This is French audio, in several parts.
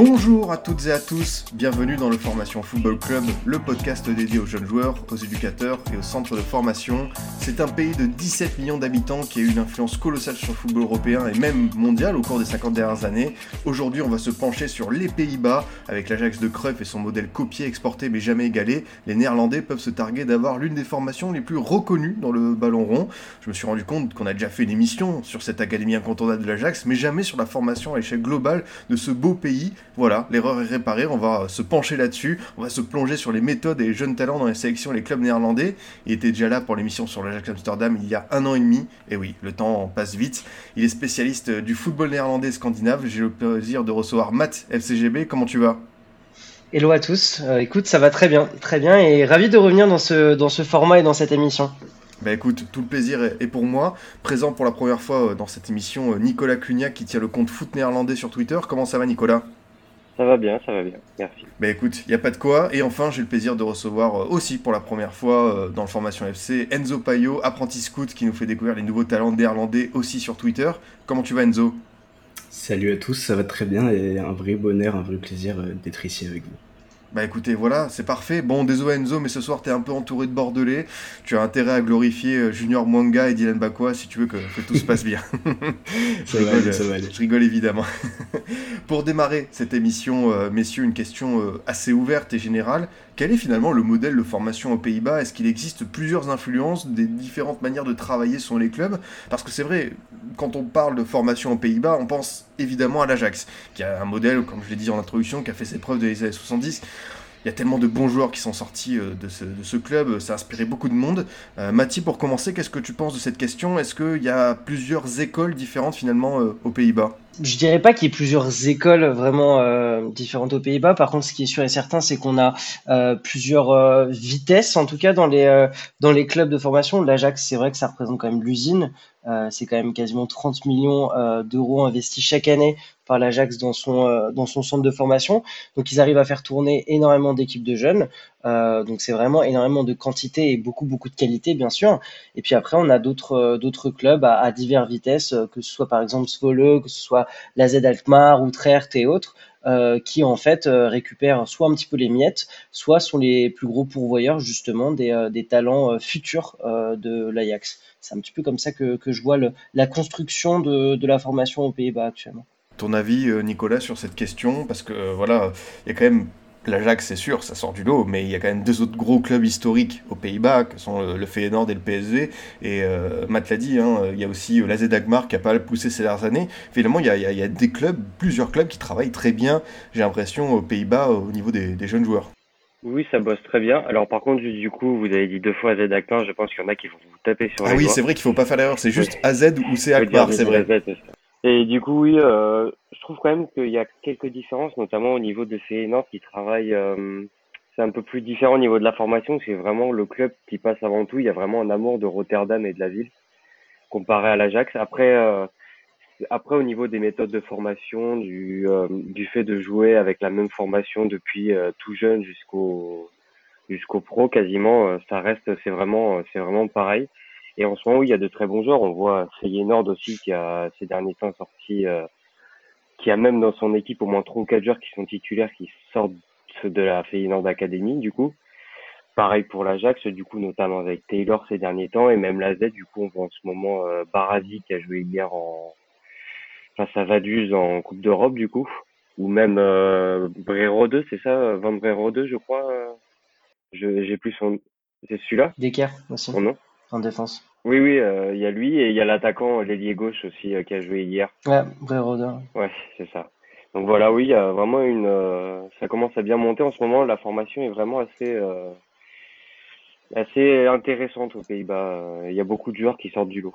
Bonjour à toutes et à tous, bienvenue dans le Formation Football Club, le podcast dédié aux jeunes joueurs, aux éducateurs et aux centres de formation. C'est un pays de 17 millions d'habitants qui a eu une influence colossale sur le football européen et même mondial au cours des 50 dernières années. Aujourd'hui, on va se pencher sur les Pays-Bas avec l'Ajax de Cruyff et son modèle copié, exporté mais jamais égalé. Les Néerlandais peuvent se targuer d'avoir l'une des formations les plus reconnues dans le ballon rond. Je me suis rendu compte qu'on a déjà fait une émission sur cette académie incontournable de l'Ajax, mais jamais sur la formation à l'échelle globale de ce beau pays. Voilà, l'erreur est réparée, on va se pencher là-dessus, on va se plonger sur les méthodes et les jeunes talents dans les sélections et les clubs néerlandais. Il était déjà là pour l'émission sur l'Ajax Amsterdam il y a un an et demi, et oui, le temps passe vite. Il est spécialiste du football néerlandais scandinave, j'ai le plaisir de recevoir Matt FCGB, comment tu vas? Hello à tous, Euh, écoute, ça va très bien, très bien, et ravi de revenir dans ce, dans ce format et dans cette émission. Bah écoute, tout le plaisir est pour moi. Présent pour la première fois euh, dans cette émission, euh, Nicolas Cluniac qui tient le compte foot néerlandais sur Twitter. Comment ça va Nicolas? Ça va bien, ça va bien, merci. Bah écoute, il n'y a pas de quoi. Et enfin, j'ai le plaisir de recevoir euh, aussi pour la première fois euh, dans le Formation FC Enzo Payo, apprenti scout qui nous fait découvrir les nouveaux talents néerlandais aussi sur Twitter. Comment tu vas Enzo? Salut à tous, ça va très bien et un vrai bonheur, un vrai plaisir euh, d'être ici avec vous. Bah écoutez, voilà, c'est parfait. Bon, désolé Enzo, mais ce soir t'es un peu entouré de Bordelais. Tu as intérêt à glorifier euh, Junior Mwanga et Dylan Bakwa si tu veux que, que tout se passe bien. je, rigole, aller, ça va aller. je rigole évidemment. Pour démarrer cette émission, euh, messieurs, une question euh, assez ouverte et générale. Quel est finalement le modèle de formation aux Pays-Bas? Est-ce qu'il existe plusieurs influences des différentes manières de travailler sur les clubs? Parce que c'est vrai, quand on parle de formation aux Pays-Bas, on pense évidemment à l'Ajax, qui a un modèle, comme je l'ai dit en introduction, qui a fait ses preuves des années 70. Il y a tellement de bons joueurs qui sont sortis euh, de ce, de ce club, ça a inspiré beaucoup de monde. Euh, Mathie, pour commencer, qu'est-ce que tu penses de cette question? Est-ce qu'il y a plusieurs écoles différentes finalement euh, aux Pays-Bas? Je dirais pas qu'il y ait plusieurs écoles vraiment euh, différentes aux Pays-Bas. Par contre, ce qui est sûr et certain, c'est qu'on a euh, plusieurs euh, vitesses, en tout cas dans les euh, dans les clubs de formation. L'Ajax, c'est vrai que ça représente quand même l'usine. Euh, c'est quand même quasiment 30 millions euh, d'euros investis chaque année par l'Ajax dans son dans son centre de formation. Donc ils arrivent à faire tourner énormément d'équipes de jeunes. Euh, donc c'est vraiment énormément de quantité et beaucoup beaucoup de qualité bien sûr. Et puis après on a d'autres euh, d'autres clubs à, à diverses vitesses, euh, que ce soit par exemple Zwolle, que ce soit la Z Alkmaar, Utrecht et autres, qui en fait récupèrent soit un petit peu les miettes, soit sont les plus gros pourvoyeurs justement des, talents futurs de l'Ajax. C'est un petit peu comme ça que, que je vois la construction de, de la formation aux Pays-Bas actuellement. Ton avis, Nicolas, sur cette question? Parce que voilà, il y a quand même l'Ajax, c'est sûr, ça sort du lot, mais il y a quand même deux autres gros clubs historiques aux Pays-Bas, que sont le, le Feyenoord et le PSV. Et euh, Matt l'a dit, hein, il y a aussi euh, l'AZ Dagmar qui a pas mal poussé ces dernières années. Finalement, il y, a, il y des clubs, plusieurs clubs qui travaillent très bien, j'ai l'impression, aux Pays-Bas au niveau des, des jeunes joueurs. Oui, ça bosse très bien. Alors par contre, du coup, vous avez dit deux fois Z Akbar, je pense qu'il y en a qui vont vous taper sur Ah les oui, c'est vrai qu'il faut pas faire l'erreur, c'est juste AZ ou c'est Akbar, c'est vrai. Et du coup, oui, euh, je trouve quand même qu'il y a quelques différences, notamment au niveau de Feyenoord qui travaille, euh, c'est un peu plus différent au niveau de la formation, c'est vraiment le club qui passe avant tout, il y a vraiment un amour de Rotterdam et de la ville, comparé à l'Ajax. Après, euh, après au niveau des méthodes de formation, du, euh, du fait de jouer avec la même formation depuis euh, tout jeune jusqu'au jusqu'au pro quasiment, euh, ça reste, c'est vraiment, c'est vraiment pareil. Et en ce moment, oui, il y a de très bons joueurs. On voit Feyenoord aussi qui a ces derniers temps sorti, euh, qui a même dans son équipe au moins trois ou quatre joueurs qui sont titulaires, qui sortent de la Feyenoord Academy, du coup. Pareil pour l'Ajax, du coup, notamment avec Taylor ces derniers temps, et même la Z, du coup, on voit en ce moment euh, Barasi qui a joué hier en face à Vaduz en Coupe d'Europe, du coup. Ou même euh, Brero 2, c'est ça, Van Brero 2, je crois. euh, Je j'ai plus son, c'est celui-là, Decker aussi, son nom. En défense. Oui, oui, euh, il y a lui et il y a l'attaquant, l'ailier gauche aussi, euh, qui a joué hier. Ouais, vrai Roder. Ouais, c'est ça. Donc voilà, oui, il y a vraiment une, euh, ça commence à bien monter en ce moment. La formation est vraiment assez, euh, assez intéressante aux Pays-Bas. Euh, Il y a beaucoup de joueurs qui sortent du lot.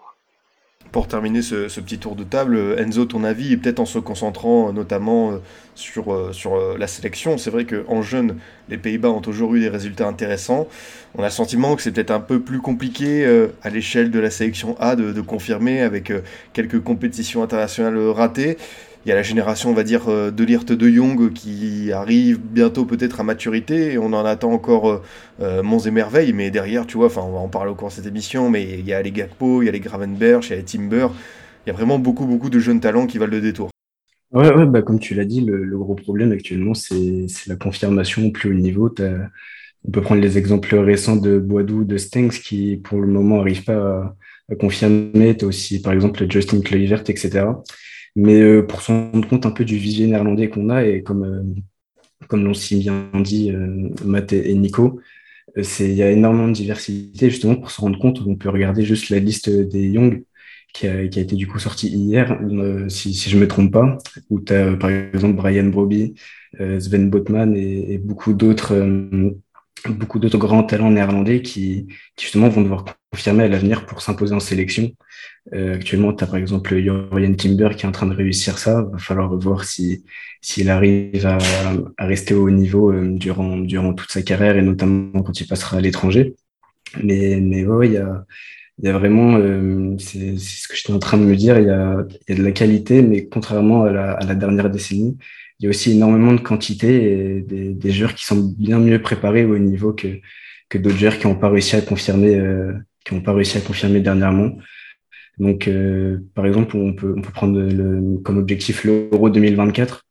Pour terminer ce, petit tour de table, Enzo, ton avis, et peut-être en se concentrant notamment sur, sur la sélection, c'est vrai qu'en jeune, les Pays-Bas ont toujours eu des résultats intéressants. On a le sentiment que c'est peut-être un peu plus compliqué à l'échelle de la sélection A de confirmer avec quelques compétitions internationales ratées. Il y a la génération, on va dire, euh, de Lirt de Jong qui arrive bientôt peut-être à maturité. on en attend encore euh, euh, monts et merveilles. Mais derrière, tu vois, enfin, on va en parler au cours de cette émission, mais il y a les Gakpo, il y a les Gravenberch, il y a les Timber. Il y a vraiment beaucoup, beaucoup de jeunes talents qui valent le détour. Ouais, ouais bah, comme tu l'as dit, le, gros problème actuellement, c'est la confirmation au plus haut niveau. On peut prendre les exemples récents de Boadou, de Stengs, qui pour le moment n'arrivent pas à, confirmer. Tu as aussi, par exemple, Justin Kluivert, etc. Mais euh, pour se rendre compte un peu du vivier néerlandais qu'on a, et comme, euh, comme l'ont si bien dit euh, Matt et, Nico, il y a énormément de diversité. Justement, pour se rendre compte, on peut regarder juste la liste des Young qui a, qui a été du coup sortie hier, si, si je ne me trompe pas, où tu as par exemple Brian Broby, Sven Botman et, et beaucoup d'autres beaucoup d'autres grands talents néerlandais qui, qui, justement vont devoir confirmer à l'avenir pour s'imposer en sélection. Euh, actuellement, tu as par exemple Jorian Timber qui est en train de réussir ça. Il va falloir voir si s'il arrive à, à, rester au haut niveau euh, durant, durant toute sa carrière et notamment quand il passera à l'étranger. Mais, mais ouais, il y a, y a vraiment, euh, c'est ce que j'étais en train de me dire, il y a, y a de la qualité, mais contrairement à la, à la dernière décennie, il y a aussi énormément de quantité et des, des joueurs qui sont bien mieux préparés au niveau que, que d'autres joueurs qui n'ont pas réussi à confirmer, euh, qui n'ont pas réussi à confirmer dernièrement. Donc, euh, par exemple, on peut, on peut prendre le, comme objectif l'Euro 2024,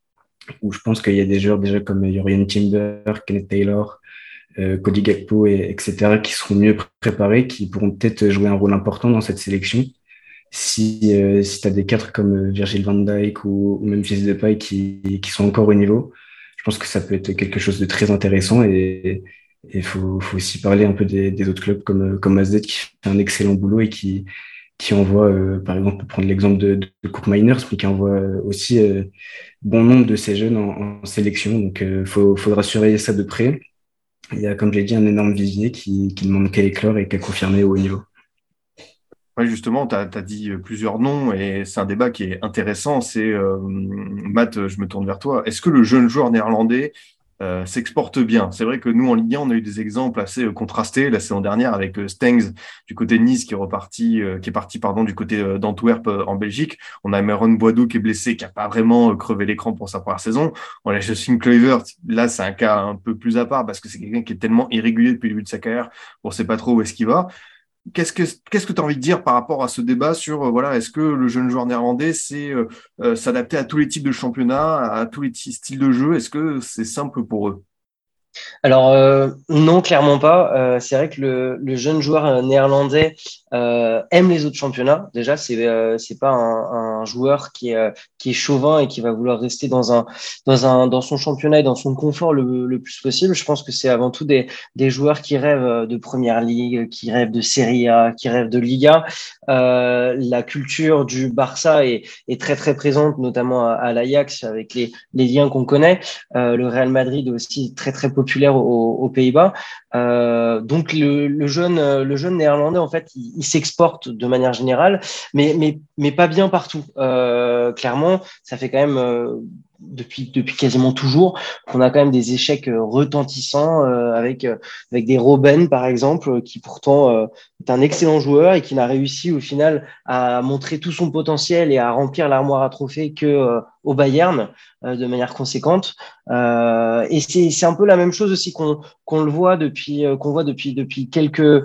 où je pense qu'il y a des joueurs déjà comme Jorian Timber, Kenneth Taylor, euh, Cody Gakpo, et, etc., qui seront mieux préparés, qui pourront peut-être jouer un rôle important dans cette sélection si, euh, si tu as des cadres comme euh, Virgil van Dijk ou, ou même Fils de Paille qui, qui sont encore au niveau, je pense que ça peut être quelque chose de très intéressant et il faut, aussi parler un peu des, autres clubs comme, comme AZ qui fait un excellent boulot et qui, qui envoie, euh, par exemple, pour prendre l'exemple de, de Cook Miners, mais qui envoie aussi bon nombre de ces jeunes en, sélection. Donc, il faudra surveiller ça de près. Il y a, comme j'ai dit, un énorme vivier qui, qui demande qu'à éclore et qu'à confirmer au haut niveau. Oui, justement, tu as, dit euh, plusieurs noms et c'est un débat qui est intéressant. C'est, euh, Matt, je me tourne vers toi. Est-ce que le jeune joueur néerlandais euh, s'exporte bien C'est vrai que nous, en Ligue 1, on a eu des exemples assez contrastés la saison dernière avec Stengs du côté de Nice qui est, reparti, qui est parti pardon, du côté d'Antwerp en Belgique. On a Meron Boidou qui est blessé, qui n'a pas vraiment crevé l'écran pour sa première saison. On a Justin Kluivert. Là, c'est un cas un peu plus à part parce que c'est quelqu'un qui est tellement irrégulier depuis le début de sa carrière. On ne sait pas trop où est-ce qu'il va. Qu'est-ce que qu'est-ce que tu as envie de dire par rapport à ce débat sur euh, voilà est-ce que le jeune joueur néerlandais c'est euh, euh, s'adapter à tous les types de championnats, à tous les styles de jeu? Est-ce que c'est simple pour eux? Alors euh, non, clairement pas. Euh, c'est vrai que le, jeune joueur euh, néerlandais aime les autres championnats. Déjà, c'est c'est pas un, joueur qui est qui est chauvin et qui va vouloir rester dans un dans un dans son championnat et dans son confort le, plus possible. Je pense que c'est avant tout des des joueurs qui rêvent de première ligue, qui rêvent de Serie A, qui rêvent de Liga. la culture du Barça est, très très présente, notamment à, à l'Ajax avec les les liens qu'on connaît. le Real Madrid aussi très très populaire aux, Pays-Bas. Euh, donc le, jeune, le jeune néerlandais en fait, il, s'exporte de manière générale, mais mais mais pas bien partout. Euh, clairement, ça fait quand même euh, depuis depuis quasiment toujours qu'on a quand même des échecs euh, retentissants euh, avec euh, avec des Robben par exemple qui pourtant est un excellent joueur et qui n'a réussi au final à montrer tout son potentiel et à remplir l'armoire à trophées que au Bayern de manière conséquente. Et c'est un peu la même chose aussi qu'on qu'on le voit depuis qu'on voit depuis depuis quelques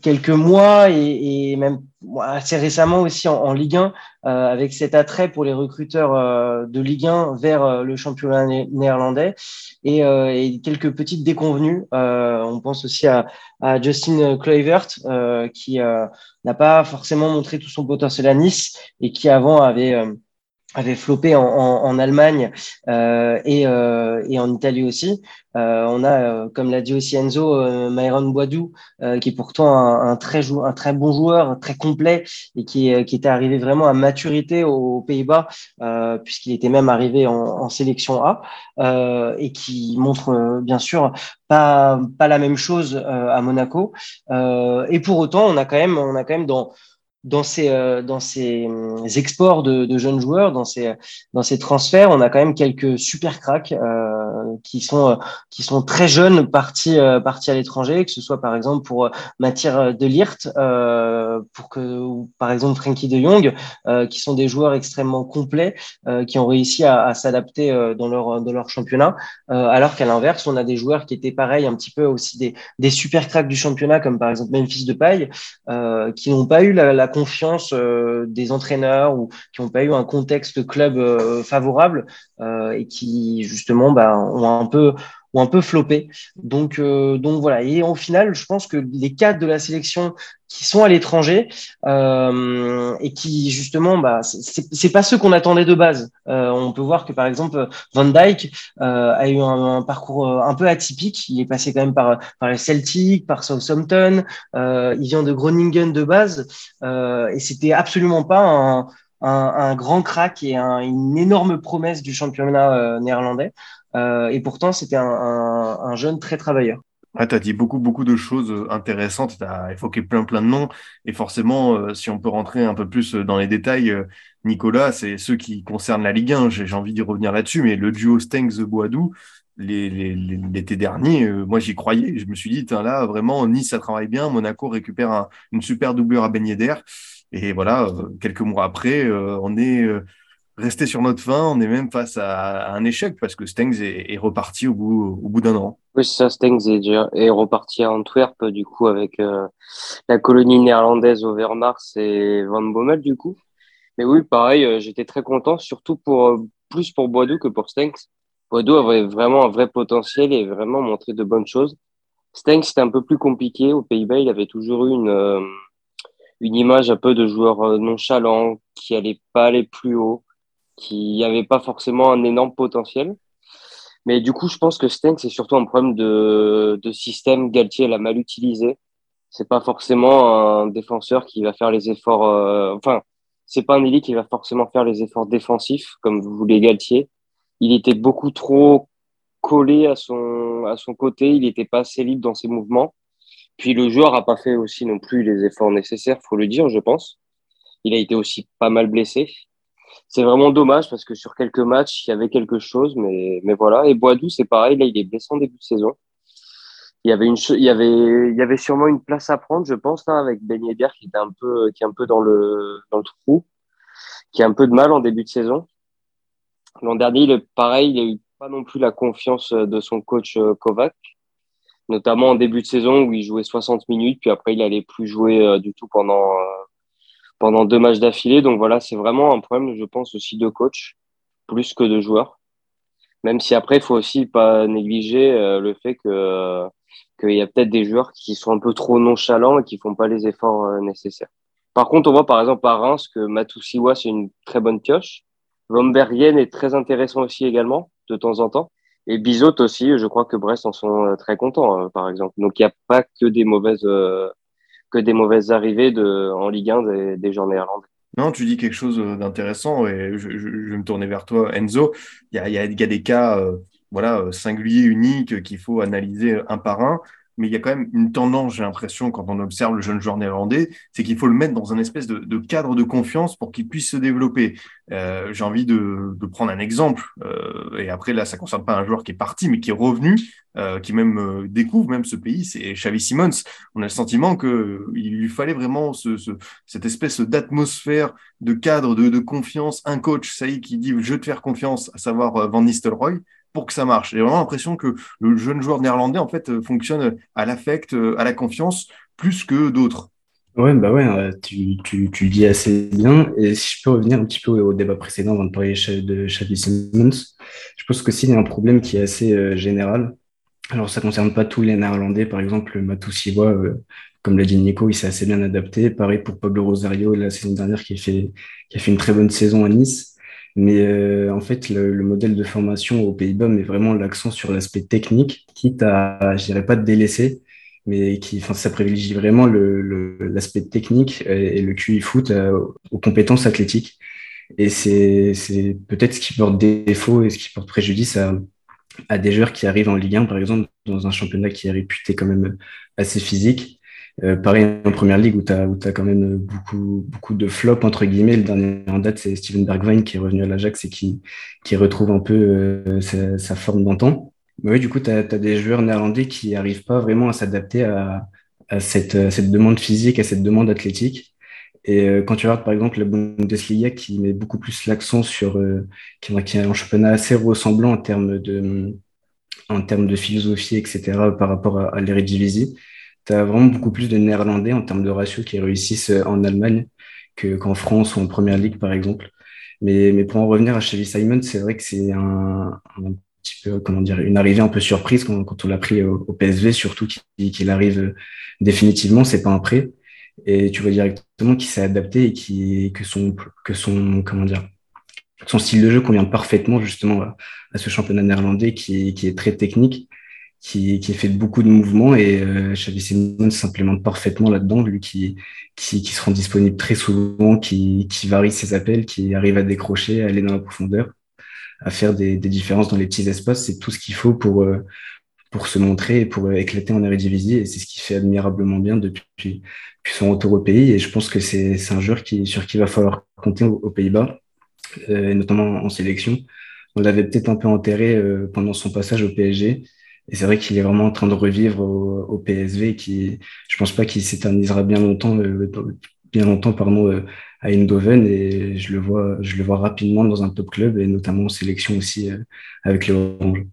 quelques mois et, et, même assez récemment aussi en, en Ligue 1 euh, avec cet attrait pour les recruteurs euh, de Ligue 1 vers euh, le championnat néerlandais et, euh, et, quelques petites déconvenues. on pense aussi à, à Justin Kluivert qui n'a pas forcément montré tout son potentiel à Nice et qui avant avait avait floppé en, en, en Allemagne euh, et, euh, et, en Italie aussi. Euh, on a, euh, comme l'a dit aussi Enzo, euh, Myron Boidou, euh, qui est pourtant un, un, très un très bon joueur, très complet et qui, qui était arrivé vraiment à maturité aux, Pays-Bas, puisqu'il était même arrivé en, en sélection A et qui montre bien sûr pas, pas la même chose à Monaco. et pour autant, on a quand même, on a quand même dans dans ces, euh, dans ces euh, exports de, jeunes joueurs, dans ces, dans ces transferts, on a quand même quelques super cracks euh, qui, sont, qui sont très jeunes partis, euh, partis à l'étranger, que ce soit par exemple pour Mathir de Lirt, euh, pour que, ou par exemple Frankie de Jong, qui sont des joueurs extrêmement complets, qui ont réussi à, s'adapter dans, leur, dans leur championnat, alors qu'à l'inverse, on a des joueurs qui étaient pareils, un petit peu aussi des, des super cracks du championnat, comme par exemple Memphis de Paille, qui n'ont pas eu la, confiance euh, des entraîneurs ou qui n'ont pas eu un contexte club euh, favorable euh, et qui justement bah, ont un peu ont un peu floppé. Donc, donc voilà. Et au final, je pense que les cadres de la sélection qui sont à l'étranger euh, et qui justement, bah, c'est pas ceux qu'on attendait de base. Euh, on peut voir que par exemple Van euh, a eu un, parcours un peu atypique. Il est passé quand même par par les Celtic, par Southampton. il vient de Groningen de base et c'était absolument pas un, grand crack et un, une énorme promesse du championnat néerlandais. Et pourtant, c'était un, un jeune très travailleur. Ah, tu as dit beaucoup, beaucoup de choses euh, intéressantes, tu as évoqué plein, plein de noms, et forcément, euh, si on peut rentrer un peu plus euh, dans les détails, Nicolas, c'est ceux qui concernent la Ligue 1, j'ai envie d'y revenir là-dessus, mais le duo Stengs-Boadou, l'été dernier, moi j'y croyais, je me suis dit, là, vraiment, Nice, ça travaille bien, Monaco récupère une super doublure à baigner d'air, et voilà, quelques mois après, on est resté sur notre fin, on est même face à, un échec parce que Stengs est, reparti au bout, au bout d'un an. Oui, c'est ça, Stengs est, reparti à Antwerp, du coup, avec euh, la colonie néerlandaise au Wehrmacht et Van Bommel, du coup. Mais oui, pareil, euh, j'étais très content, surtout pour euh, plus pour Boidou que pour Stengs. Boidou avait vraiment un vrai potentiel et vraiment montré de bonnes choses. Stengs, c'était un peu plus compliqué. Aux Pays-Bas, il avait toujours eu une, une image un peu de joueur nonchalant, qui allait pas aller plus haut qui n'avait pas forcément un énorme potentiel. Mais du coup, je pense que Stengs, c'est surtout un problème de, de système. Galtier l'a mal utilisé. C'est pas forcément un défenseur qui va faire les efforts. Euh, enfin, c'est pas un élite qui va forcément faire les efforts défensifs comme vous voulez Galtier. Il était beaucoup trop collé à son à son côté. Il n'était pas assez libre dans ses mouvements. Puis le joueur a pas fait aussi non plus les efforts nécessaires, faut le dire, je pense. Il a été aussi pas mal blessé c'est vraiment dommage parce que sur quelques matchs, il y avait quelque chose, mais, mais voilà. Et Boadou, c'est pareil, là, il est blessé en début de saison. Il y avait une, il y avait, il y avait sûrement une place à prendre, je pense, là, avec Ben Yedder qui était un peu, qui est un peu dans le, dans le trou, qui a un peu de mal en début de saison. L'an dernier, il pareil, il a eu pas non plus la confiance de son coach euh, Kovac, notamment en début de saison où il jouait 60 minutes, puis après il allait plus jouer euh, du tout pendant, euh, pendant deux matchs d'affilée. Donc voilà, c'est vraiment un problème, je pense, aussi de coach, plus que de joueurs. Même si après, il faut aussi pas négliger euh, le fait que qu'il y a peut-être des joueurs qui sont un peu trop nonchalants et qui font pas les efforts euh, nécessaires. Par contre, on voit par exemple à Reims que Matusiwa, c'est une très bonne pioche. Lombergen est très intéressant aussi également, de temps en temps. Et Bizot aussi, je crois que Brest en sont euh, très contents, par exemple. Donc il n'y a pas que des mauvaises que des mauvaises arrivées en Ligue 1 des, des gens néerlandais. Non, tu dis quelque chose d'intéressant et je, vais me tourner vers toi, Enzo. Il y a, des cas euh, voilà, singuliers, uniques qu'il faut analyser un par un mais il y a quand même une tendance, j'ai l'impression, quand on observe le jeune joueur néerlandais, c'est qu'il faut le mettre dans un espèce de, cadre de confiance pour qu'il puisse se développer. Euh, j'ai envie de, prendre un exemple, euh, et après là, ça concerne pas un joueur qui est parti, mais qui est revenu, euh, qui même découvre même ce pays, c'est Xavi Simons. On a le sentiment que il lui fallait vraiment ce, ce, cette espèce d'atmosphère, de cadre, de, de, confiance, un coach, ça y est, qui dit je veux te faire confiance, à savoir Van Nistelrooy pour que ça marche. J'ai vraiment l'impression que le jeune joueur néerlandais, en fait, euh, fonctionne à l'affect, euh, à la confiance, plus que d'autres. Ouais, bah ouais, euh, tu, tu, tu, dis assez bien. Et si je peux revenir un petit peu au débat précédent avant de parler de Xavi Simmons, je pense que s'il y a un problème qui est assez général. Alors, ça concerne pas tous les Néerlandais. Par exemple, Matou comme l'a dit Nico, il s'est assez bien adapté. Pareil pour Pablo Rosario, la saison dernière, qui a fait, qui a fait une très bonne saison à Nice. Mais euh, en fait, le, modèle de formation aux Pays-Bas met vraiment l'accent sur l'aspect technique, quitte à, je dirais pas de délaisser, mais qui, enfin, ça privilégie vraiment l'aspect technique et, le QI foot euh, aux compétences athlétiques. Et c'est peut-être ce qui porte défaut et ce qui porte préjudice à des joueurs qui arrivent en Ligue 1, par exemple, dans un championnat qui est réputé quand même assez physique. Euh, pareil en première ligue où tu as, as quand même beaucoup, beaucoup de flops, entre guillemets. Le dernier en date, c'est Steven Bergwijn qui est revenu à l'Ajax et qui, qui retrouve un peu euh, sa, sa, forme d'antan. Mais oui, du coup, tu as, des joueurs néerlandais qui n'arrivent pas vraiment à s'adapter à, à, cette, à cette demande physique, à cette demande athlétique. Et euh, quand tu regardes par exemple la Bundesliga qui met beaucoup plus l'accent sur, euh, qui, qui, a un championnat assez ressemblant en termes de, en termes de philosophie, etc., par rapport à, à l'Eredivisie, tu as vraiment beaucoup plus de Néerlandais en termes de ratio qui réussissent euh, en Allemagne qu'en France ou en Première Ligue, par exemple. Mais, mais pour en revenir à Xavi Simon, c'est vrai que c'est un, un, petit peu, comment dire, une arrivée un peu surprise quand, on l'a pris au, PSV, surtout qu'il arrive définitivement, c'est pas un prêt. Et tu vois directement qu'il s'est adapté et qui, que son, que son, comment dire, son style de jeu convient parfaitement justement à, à ce championnat néerlandais qui, qui est très technique qui, qui fait beaucoup de mouvements et euh, Xavi Simons s'implémente parfaitement là-dedans, lui qui, qui, qui, se rend disponible très souvent, qui, qui varie ses appels, qui arrive à décrocher, à aller dans la profondeur, à faire des, des différences dans les petits espaces. C'est tout ce qu'il faut pour, euh, pour se montrer et pour éclater en Eredivisie et c'est ce qu'il fait admirablement bien depuis, depuis, son retour au pays et je pense que c'est un joueur qui, sur qui il va falloir compter aux, aux Pays-Bas, euh, notamment en sélection. On l'avait peut-être un peu enterré euh, pendant son passage au PSG et c'est vrai qu'il est vraiment en train de revivre au, PSV, qui, je pense pas qu'il s'éternisera bien longtemps, euh, bien longtemps, pardon, euh, à Eindhoven, et je le vois, je le vois rapidement dans un top club, et notamment en sélection aussi euh, avec les Oranges.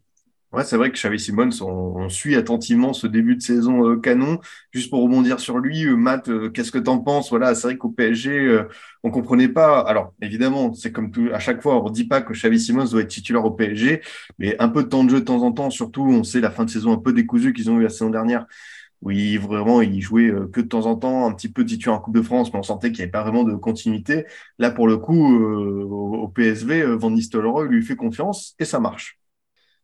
Ouais, c'est vrai que Xavi Simons, on, suit attentivement ce début de saison euh, canon. Juste pour rebondir sur lui, euh, Matt, euh, qu'est-ce que tu en penses? Voilà, c'est vrai qu'au PSG, on comprenait pas. Alors, évidemment, c'est comme tout, à chaque fois, on ne dit pas que Xavi Simons doit être titulaire au PSG, mais un peu de temps de jeu de temps en temps, surtout, on sait la fin de saison un peu décousue qu'ils ont eu la saison dernière. Oui, vraiment, il jouait que de temps en temps, un petit peu titulaire en Coupe de France, mais on sentait qu'il n'y avait pas vraiment de continuité. Là, pour le coup, au, PSV, Van Nistelrooy lui fait confiance et ça marche.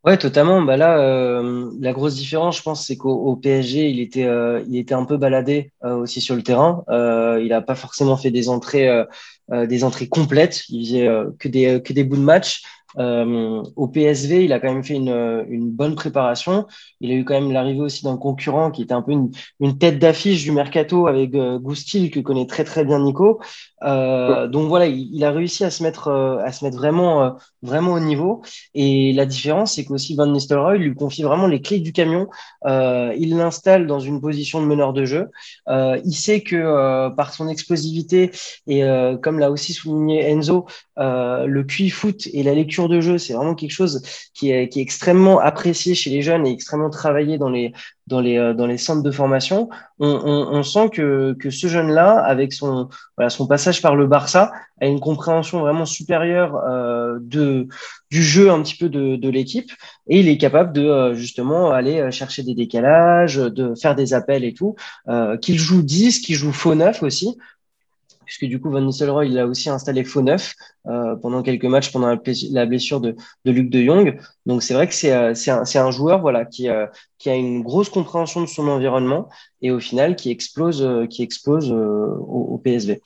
Ouais, totalement. Bah là, euh, la grosse différence, je pense, c'est qu'au PSG, il était, euh, il était un peu baladé euh, aussi sur le terrain. Euh, il n'a pas forcément fait des entrées, euh, des entrées complètes. Il faisait que des, que des bouts de match. Euh, au PSV, il a quand même fait une, une, bonne préparation. Il a eu quand même l'arrivée aussi d'un concurrent qui était un peu une, une tête d'affiche du mercato avec euh, Goustil que connaît très très bien Nico. Euh, donc voilà, il, il, a réussi à se mettre euh, à se mettre vraiment euh, vraiment au niveau. Et la différence, c'est qu'aussi Van Nistelrooy lui confie vraiment les clés du camion. Euh, il l'installe dans une position de meneur de jeu. il sait que par son explosivité et comme l'a aussi souligné Enzo, le QI foot et la lecture de jeu, c'est vraiment quelque chose qui est, qui est, extrêmement apprécié chez les jeunes et extrêmement travaillé dans les, dans les, euh, dans les centres de formation. On, sent que, que ce jeune-là, avec son, voilà, son passage par le Barça, a une compréhension vraiment supérieure euh, de, du jeu un petit peu de, de l'équipe et il est capable de euh, justement aller chercher des décalages, de faire des appels et tout, qu'il joue 10, qu'il joue faux 9 aussi puisque du coup Van Nistelrooy il a aussi installé faux neuf euh, pendant quelques matchs pendant la blessure de, de Luc de Jong. Donc c'est vrai que c'est euh, un, joueur voilà qui, euh, qui a une grosse compréhension de son environnement et au final qui explose qui explose au, PSV.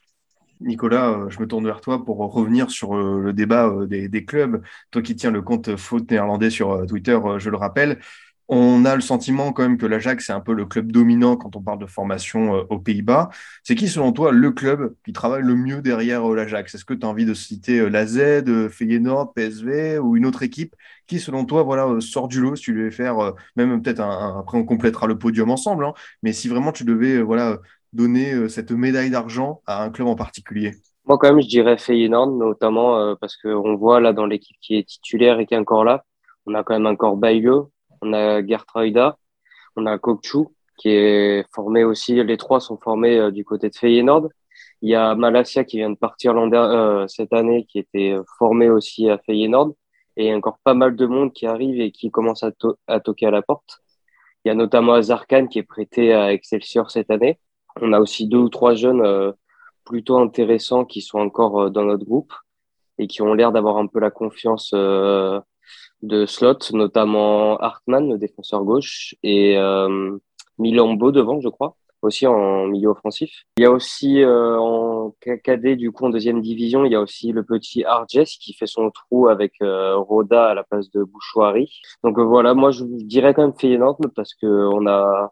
Nicolas, je me tourne vers toi pour revenir sur le débat des, des clubs. Toi qui tiens le compte faute néerlandais sur Twitter, je le rappelle on a le sentiment quand même que l'Ajax c'est un peu le club dominant quand on parle de formation euh, aux Pays-Bas. C'est qui selon toi le club qui travaille le mieux derrière euh, l'Ajax? Est-ce que tu as envie de citer euh, la Z, Feyenoord, PSV ou une autre équipe qui selon toi voilà sort du lot si tu devais faire même peut-être un, après on complétera le podium ensemble hein, mais si vraiment tu devais voilà donner cette médaille d'argent à un club en particulier? Moi quand même je dirais Feyenoord notamment parce qu'on voit là dans l'équipe qui est titulaire et qui est encore là, on a quand même encore Bayo on a Gertruida, on a Kokchu qui est formé aussi, les trois sont formés euh, du côté de Feyenoord. Il y a Malasia qui vient de partir euh, cette année, qui était euh, formé aussi à Feyenoord. Et encore pas mal de monde qui arrive et qui commence à, to à toquer à la porte. Il y a notamment Azarkan qui est prêté à Excelsior cette année. On a aussi deux ou trois jeunes plutôt intéressants qui sont encore dans notre groupe et qui ont l'air d'avoir un peu la confiance de slot, notamment Hartmann, le défenseur gauche, et euh, Milambo devant, je crois, aussi en milieu offensif. Il y a aussi euh, en cadet, du coup, en deuxième division, il y a aussi le petit Arges qui fait son trou avec euh, Roda à la place de Bouchouari. Donc euh, voilà, moi je dirais quand même Feyenoord parce que on a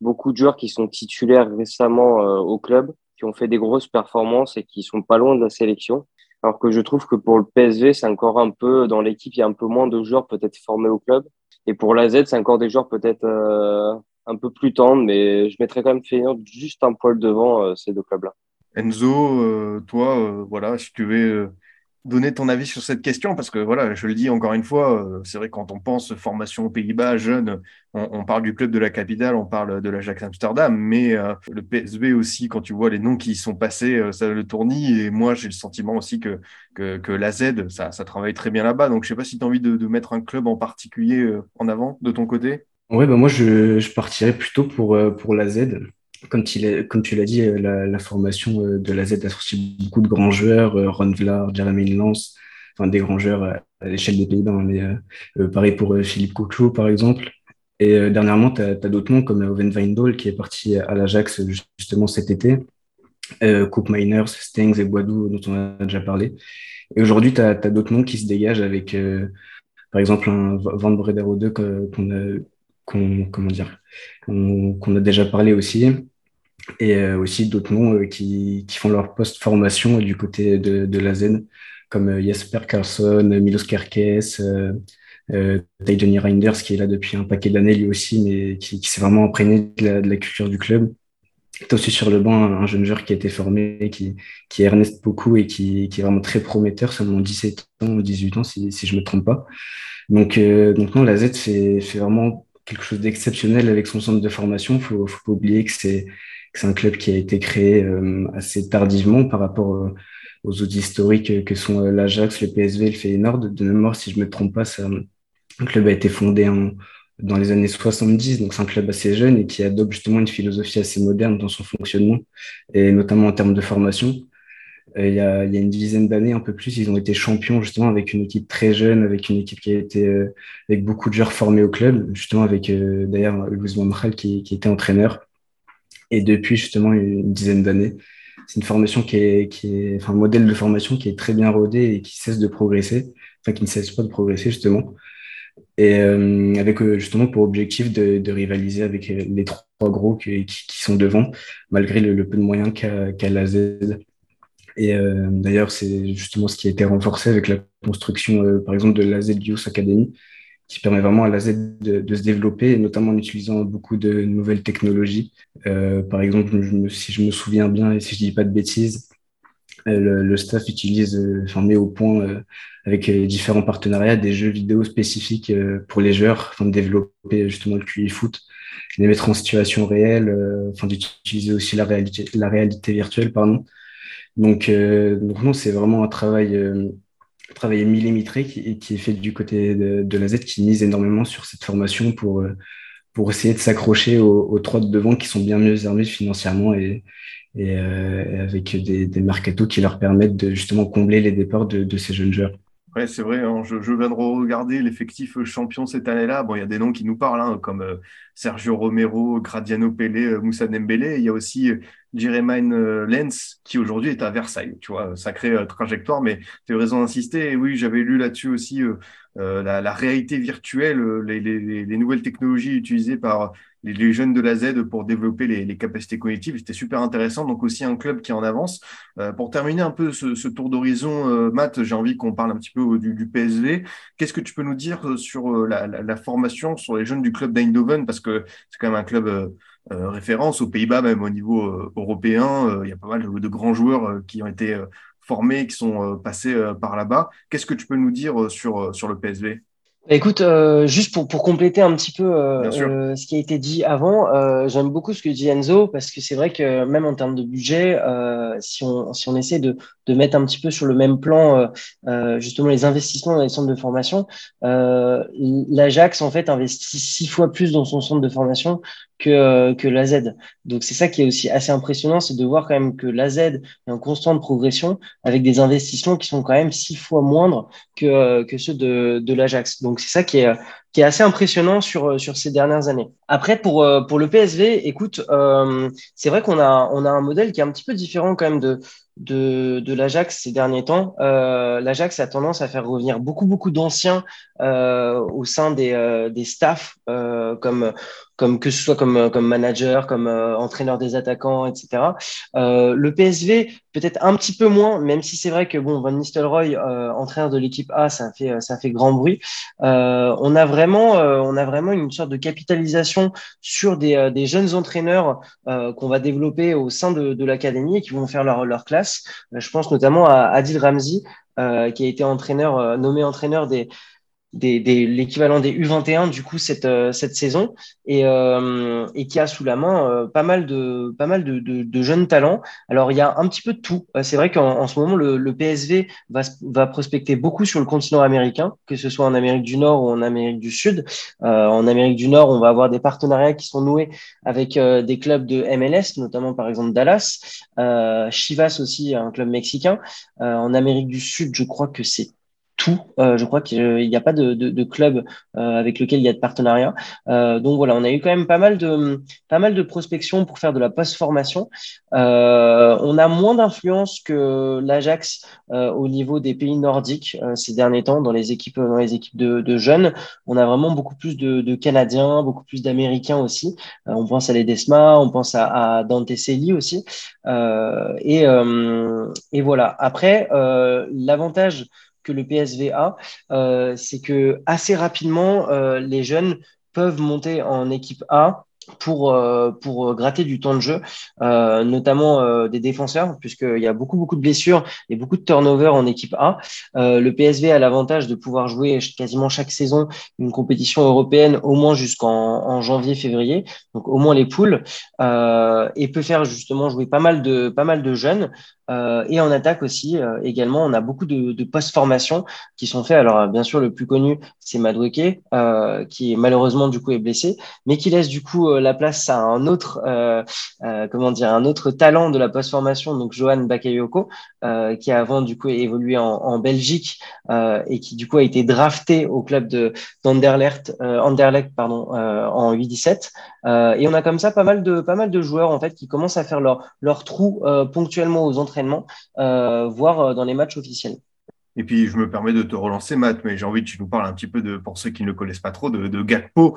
beaucoup de joueurs qui sont titulaires récemment au club, qui ont fait des grosses performances et qui sont pas loin de la sélection. Alors que je trouve que pour le PSV, c'est encore un peu, dans l'équipe, il y a un peu moins de joueurs peut-être formés au club. Et pour la Z, c'est encore des joueurs peut-être euh, un peu plus tendres, mais je mettrais quand même Feyenoord juste un poil devant euh, ces deux clubs-là. Enzo, euh, toi, voilà, si tu veux donner ton avis sur cette question parce que voilà, je le dis encore une fois, euh, c'est vrai quand on pense formation aux Pays-Bas, jeune, on, parle du club de la capitale, on parle de l'Ajax Amsterdam, mais euh, le PSV aussi, quand tu vois les noms qui y sont passés, euh, ça le tournis. Et moi, j'ai le sentiment aussi que, que, la Z, ça, travaille très bien là-bas. Donc, je sais pas si tu as envie de, mettre un club en particulier en avant de ton côté. Oui, bah moi, je, je partirais plutôt pour, pour la Z comme, tu l'as dit, euh, la, formation euh, de la Z a sorti beaucoup de grands joueurs, euh, Ron Vlaar, Jeremy Lance, enfin des grands joueurs à, l'échelle des Pays-Bas, hein, mais pareil pour Philippe Couclou, par exemple. Et dernièrement, tu as, d'autres noms comme Owen Weindol qui est parti à l'Ajax justement cet été, Cook Miners, Stengs et Boidou dont on a déjà parlé. Et aujourd'hui, tu as, d'autres noms qui se dégagent avec, par exemple, un Van Bredero 2 qu'on a qu'on comment dire qu'on a déjà parlé aussi et euh, aussi d'autres noms euh, qui, qui, font leur post-formation du côté de, de la Z comme euh, Jesper Carlson, Milos Kerkes, euh, Reinders qui est là depuis un paquet d'années lui aussi mais qui, qui s'est vraiment imprégné de la, de la, culture du club. Tu aussi sur le banc un, jeune joueur qui a été formé, qui, qui est Ernest beaucoup et qui, qui est vraiment très prometteur, seulement 17 ans ou 18 ans si, si je me trompe pas. Donc, donc non, la Z fait, fait vraiment quelque chose d'exceptionnel avec son centre de formation. Il faut, faut pas oublier que c'est un club qui a été créé euh, assez tardivement par rapport euh, aux autres historiques que sont euh, l'Ajax, le PSV, le Feyenoord. De mémoire, si je me trompe pas, ça, le club a été fondé en, dans les années 70, donc c'est un club assez jeune et qui adopte justement une philosophie assez moderne dans son fonctionnement, et notamment en termes de formation. Euh, il y, a, une dizaine d'années, un peu plus, ils ont été champions justement avec une équipe très jeune, avec une équipe qui a été euh, avec beaucoup de joueurs formés au club, justement avec euh, d'ailleurs Louis Van qui, était entraîneur. Et depuis justement une dizaine d'années, c'est une formation qui est, enfin, un modèle de formation qui est très bien rodé et qui cesse de progresser, enfin qui ne cesse pas de progresser justement. Et avec justement pour objectif de, rivaliser avec les trois gros qui, qui, sont devant, malgré le, peu de moyens qu'a qu la Z. Et euh, d'ailleurs, c'est justement ce qui a été renforcé avec la construction, euh, par exemple, de la Youth Academy, qui permet vraiment à la Z de, se développer, notamment en utilisant beaucoup de nouvelles technologies. Euh, par exemple, si je me souviens bien et si je dis pas de bêtises, le, staff utilise, enfin met au point avec différents partenariats des jeux vidéo spécifiques pour les joueurs, afin de développer justement le QI foot, les mettre en situation réelle, enfin d'utiliser aussi la réalité, la réalité virtuelle, pardon, donc, euh, donc non, c'est vraiment un travail, euh, travail millimétré qui, qui, est fait du côté de, la Z, qui mise énormément sur cette formation pour, euh, pour essayer de s'accrocher aux, trois de devant qui sont bien mieux armés financièrement et, avec des, des qui leur permettent de justement combler les départs de, ces jeunes joueurs. Ouais, c'est vrai. Hein, je, viens de regarder l'effectif champion cette année-là. Bon, il y a des noms qui nous parlent, hein, comme Sergio Romero, Gradiano Pelé, Moussa Dembélé. Il y a aussi Jeremaine euh, Lenz, qui aujourd'hui est à Versailles. Tu vois, sacrée euh, trajectoire, mais tu as raison d'insister. Et oui, j'avais lu là-dessus aussi euh, la, réalité virtuelle, les, les, les, nouvelles technologies utilisées par les, jeunes de la Z pour développer les, capacités cognitives. C'était super intéressant. Donc aussi un club qui en avance. pour terminer un peu ce, tour d'horizon, Matt, j'ai envie qu'on parle un petit peu du, PSV. Qu'est-ce que tu peux nous dire sur la, la, formation, sur les jeunes du club d'Eindhoven? Parce que c'est quand même un club euh, référence aux Pays-Bas, même au niveau euh, européen. Euh, il y a pas mal de, grands joueurs qui ont été formés, qui sont passés par là-bas. Qu'est-ce que tu peux nous dire sur, sur le PSV bah, écoute, juste pour, pour compléter un petit peu ce qui a été dit avant, j'aime beaucoup ce que dit Enzo parce que c'est vrai que même en termes de budget, si, on, si on essaie de, de mettre un petit peu sur le même plan justement les investissements dans les centres de formation, l'Ajax en fait investit six fois plus dans son centre de formation que, euh, que la Z. Donc c'est ça qui est aussi assez impressionnant, c'est de voir quand même que la Z est en constante progression avec des investissements qui sont quand même six fois moindres que, euh, que ceux de, de l'Ajax. Donc c'est ça qui est, qui est assez impressionnant sur, sur ces dernières années. Après, pour, euh, pour le PSV, écoute, c'est vrai qu'on a, on a un modèle qui est un petit peu différent quand même de, de, de l'Ajax ces derniers temps. Euh, L'Ajax a tendance à faire revenir beaucoup beaucoup d'anciens euh, au sein des, euh, des staffs, comme comme que ce soit comme, comme manager, comme entraîneur des attaquants, etc. le PSV, peut-être un petit peu moins, même si c'est vrai que bon, Van Nistelrooy, entraîneur de l'équipe A, ça fait, ça fait grand bruit. on, a vraiment, on a vraiment une sorte de capitalisation sur des, des jeunes entraîneurs qu'on va développer au sein de, de l'académie et qui vont faire leur, leur classe. je pense notamment à Adil Ramzi, qui a été entraîneur, nommé entraîneur des, des, l'équivalent des U21 du coup cette, euh, cette saison et, euh, et qui a sous la main euh, pas mal de pas mal de, de, jeunes talents. Alors il y a un petit peu de tout. C'est vrai qu'en ce moment le, le, PSV va, va prospecter beaucoup sur le continent américain, que ce soit en Amérique du Nord ou en Amérique du Sud. en Amérique du Nord, on va avoir des partenariats qui sont noués avec des clubs de MLS, notamment par exemple Dallas, Chivas aussi, un club mexicain. en Amérique du Sud, je crois que c'est tout. Euh, je crois qu'il n'y a pas de, de, de club euh, avec lequel il y a de partenariat. Euh, donc voilà, on a eu quand même pas mal de pas mal de prospection pour faire de la post-formation. on a moins d'influence que l'Ajax au niveau des pays nordiques ces derniers temps dans les équipes dans les équipes de, de jeunes. On a vraiment beaucoup plus de, de Canadiens, beaucoup plus d'Américains aussi. on pense à Ledesma, on pense à, à Dante Celi aussi. et, et voilà. Après, l'avantage que le PSV a, euh, c'est que assez rapidement, euh, les jeunes peuvent monter en équipe A pour, euh, gratter du temps de jeu, notamment des défenseurs, puisqu'il y a beaucoup, beaucoup de blessures et beaucoup de turnover en équipe A. le PSV a l'avantage de pouvoir jouer quasiment chaque saison une compétition européenne, au moins jusqu'en en janvier-février, donc au moins les poules, et peut faire justement jouer pas mal de, pas mal de jeunes. Et en attaque aussi, également, on a beaucoup de, de post-formations qui sont faits. Alors, bien sûr, le plus connu, c'est Madweke, qui malheureusement du coup est blessé, mais qui laisse du coup la place à un autre, euh, euh, comment dire, un autre talent de la post-formation, donc Johan Bakayoko, euh, qui a avant du coup évolué en, en Belgique et qui du coup a été drafté au club de d'Anderlecht, Anderlecht pardon, en 8-17. et on a comme ça pas mal de pas mal de joueurs en fait qui commencent à faire leur leur trou ponctuellement aux entraînements, voire dans les matchs officiels. Et puis, je me permets de te relancer, Matt, mais j'ai envie que tu nous parles un petit peu de, pour ceux qui ne le connaissent pas trop, de, de Gakpo,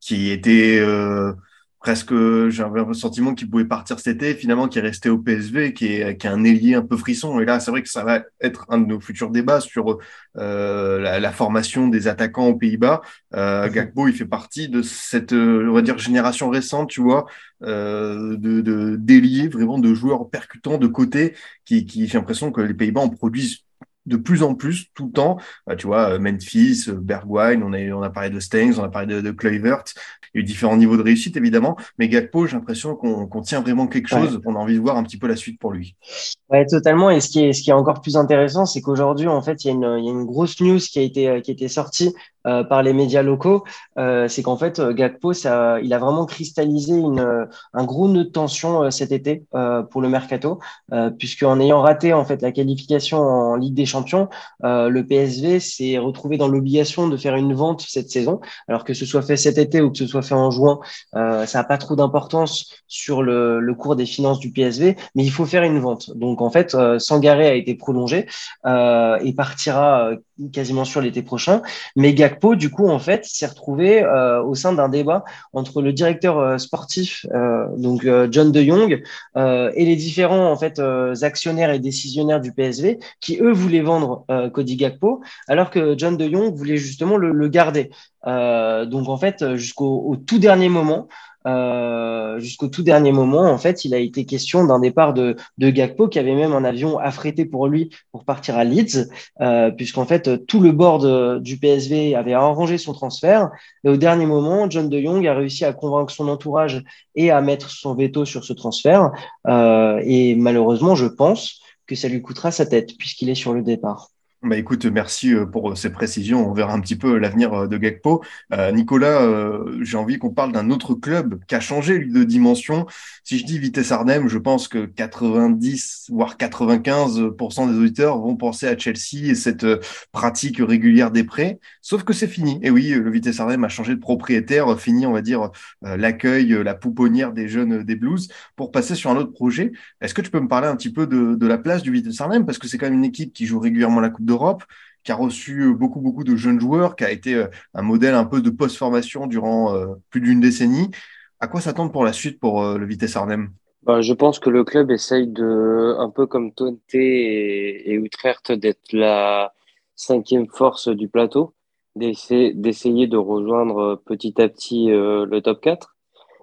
qui était euh, presque, j'avais un sentiment qu'il pouvait partir cet été, finalement, qui est resté au PSV, qui est, qui est un ailier un peu frisson. Et là, c'est vrai que ça va être un de nos futurs débats sur euh, la, la, formation des attaquants aux Pays-Bas. Euh, mhm. Gakpo, il fait partie de cette, on va dire, génération récente, tu vois, euh, de d'ailiers, vraiment de joueurs percutants de côté, qui, qui j'ai l'impression que les Pays-Bas en produisent de plus en plus tout le temps. Bah, tu vois, euh, Memphis, euh, Bergwijn, on a, on a parlé de Stengs, on a parlé de, de Kluivert. Il y a eu différents niveaux de réussite, évidemment. Mais Gakpo, j'ai l'impression qu'on tient vraiment quelque chose. On a envie de voir un petit peu la suite pour lui. Ouais, totalement. Et ce qui est, ce qui est encore plus intéressant, c'est qu'aujourd'hui, en fait, il y, a une, il y a une grosse news qui a été, qui a été sortie euh, par les médias locaux, euh, c'est qu'en fait euh, Gakpo, il a vraiment cristallisé un gros nœud de tension cet été pour le mercato, puisque en ayant raté en fait la qualification en Ligue des Champions, le PSV s'est retrouvé dans l'obligation de faire une vente cette saison, alors que ce soit fait cet été ou que ce soit fait en juin, ça n'a pas trop d'importance sur le, le, cours des finances du PSV, mais il faut faire une vente. Donc en fait, Sangaré a été prolongé et partira quasiment sur l'été prochain, mais Gakpo du coup, en fait, s'est retrouvé euh, au sein d'un débat entre le directeur euh, sportif, euh, donc John De Jong, et les différents en fait actionnaires et décisionnaires du PSV, qui eux voulaient vendre Cody Gakpo, alors que John De Jong voulait justement le garder. Donc en fait, jusqu'au tout dernier moment, euh, jusqu'au tout dernier moment, en fait, il a été question d'un départ de, Gakpo qui avait même un avion affrété pour lui pour partir à Leeds, euh, puisqu'en fait tout le board du PSV avait arrangé son transfert. Et au dernier moment, John De Jong a réussi à convaincre son entourage et à mettre son veto sur ce transfert. Euh, et malheureusement, je pense que ça lui coûtera sa tête puisqu'il est sur le départ. Bah écoute, merci euh, pour ces précisions. On verra un petit peu l'avenir euh, de Gakpo. Euh, Nicolas, euh, j'ai envie qu'on parle d'un autre club qui a changé lui de dimension. Si je dis Vitesse Arnhem, je pense que 90 voire 95% des auditeurs vont penser à Chelsea et cette pratique régulière des prêts. Sauf que c'est fini. Et oui, le Vitesse Arnhem a changé de propriétaire, fini, on va dire, l'accueil, la pouponnière des jeunes des Blues pour passer sur un autre projet. Est-ce que tu peux me parler un petit peu de, de la place du Vitesse Arnhem? Parce que c'est quand même une équipe qui joue régulièrement la Coupe d'Europe, qui a reçu beaucoup, beaucoup de jeunes joueurs, qui a été un modèle un peu de post-formation durant plus d'une décennie. À quoi s'attendre pour la suite pour le Vitesse Arnhem? Bah, je pense que le club essaye de, un peu comme Tonte et, et Utrecht, d'être la cinquième force du plateau, d'essayer de rejoindre petit à petit le top 4.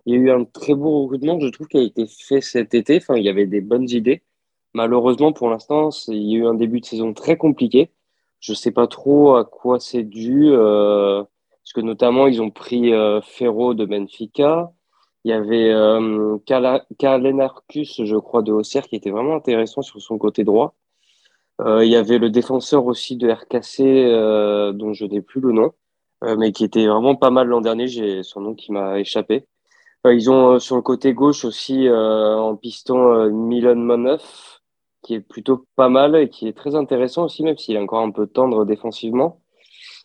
Il y a eu un très beau recrutement, je trouve, qui a été fait cet été. Enfin, il y avait des bonnes idées. Malheureusement, pour l'instant, il y a eu un début de saison très compliqué. Je ne sais pas trop à quoi c'est dû, euh, parce que notamment, ils ont pris euh, Ferro de Benfica. Il y avait euh, je crois, de Auxerre, qui était vraiment intéressant sur son côté droit. Euh, il y avait le défenseur aussi de RKC, dont je n'ai plus le nom, mais qui était vraiment pas mal l'an dernier. J'ai son nom qui m'a échappé. Ils ont sur le côté gauche aussi en piston Milan Monov, qui est plutôt pas mal et qui est très intéressant aussi, même s'il est encore un peu tendre défensivement.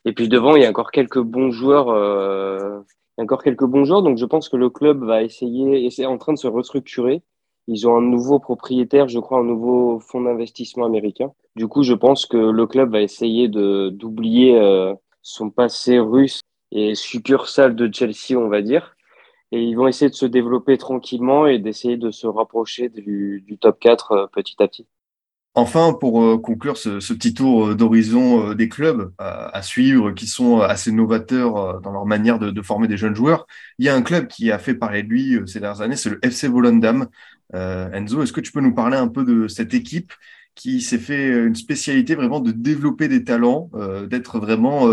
Et puis devant, il y a encore quelques bons joueurs. Euh, encore quelques bons joueurs, donc je pense que le club va essayer, et c'est en train de se restructurer. Ils ont un nouveau propriétaire, je crois, un nouveau fonds d'investissement américain. Du coup, je pense que le club va essayer d'oublier euh, son passé russe et succursale de Chelsea, on va dire. Et ils vont essayer de se développer tranquillement et d'essayer de se rapprocher du, top 4 euh, petit à petit. Enfin, pour euh, conclure ce, petit tour euh, d'horizon des clubs à suivre, qui sont assez novateurs dans leur manière de, former des jeunes joueurs, il y a un club qui a fait parler de lui ces dernières années, c'est le FC Volendam. Euh, Enzo, est-ce que tu peux nous parler un peu de cette équipe qui s'est fait une spécialité vraiment de développer des talents, euh, d'être vraiment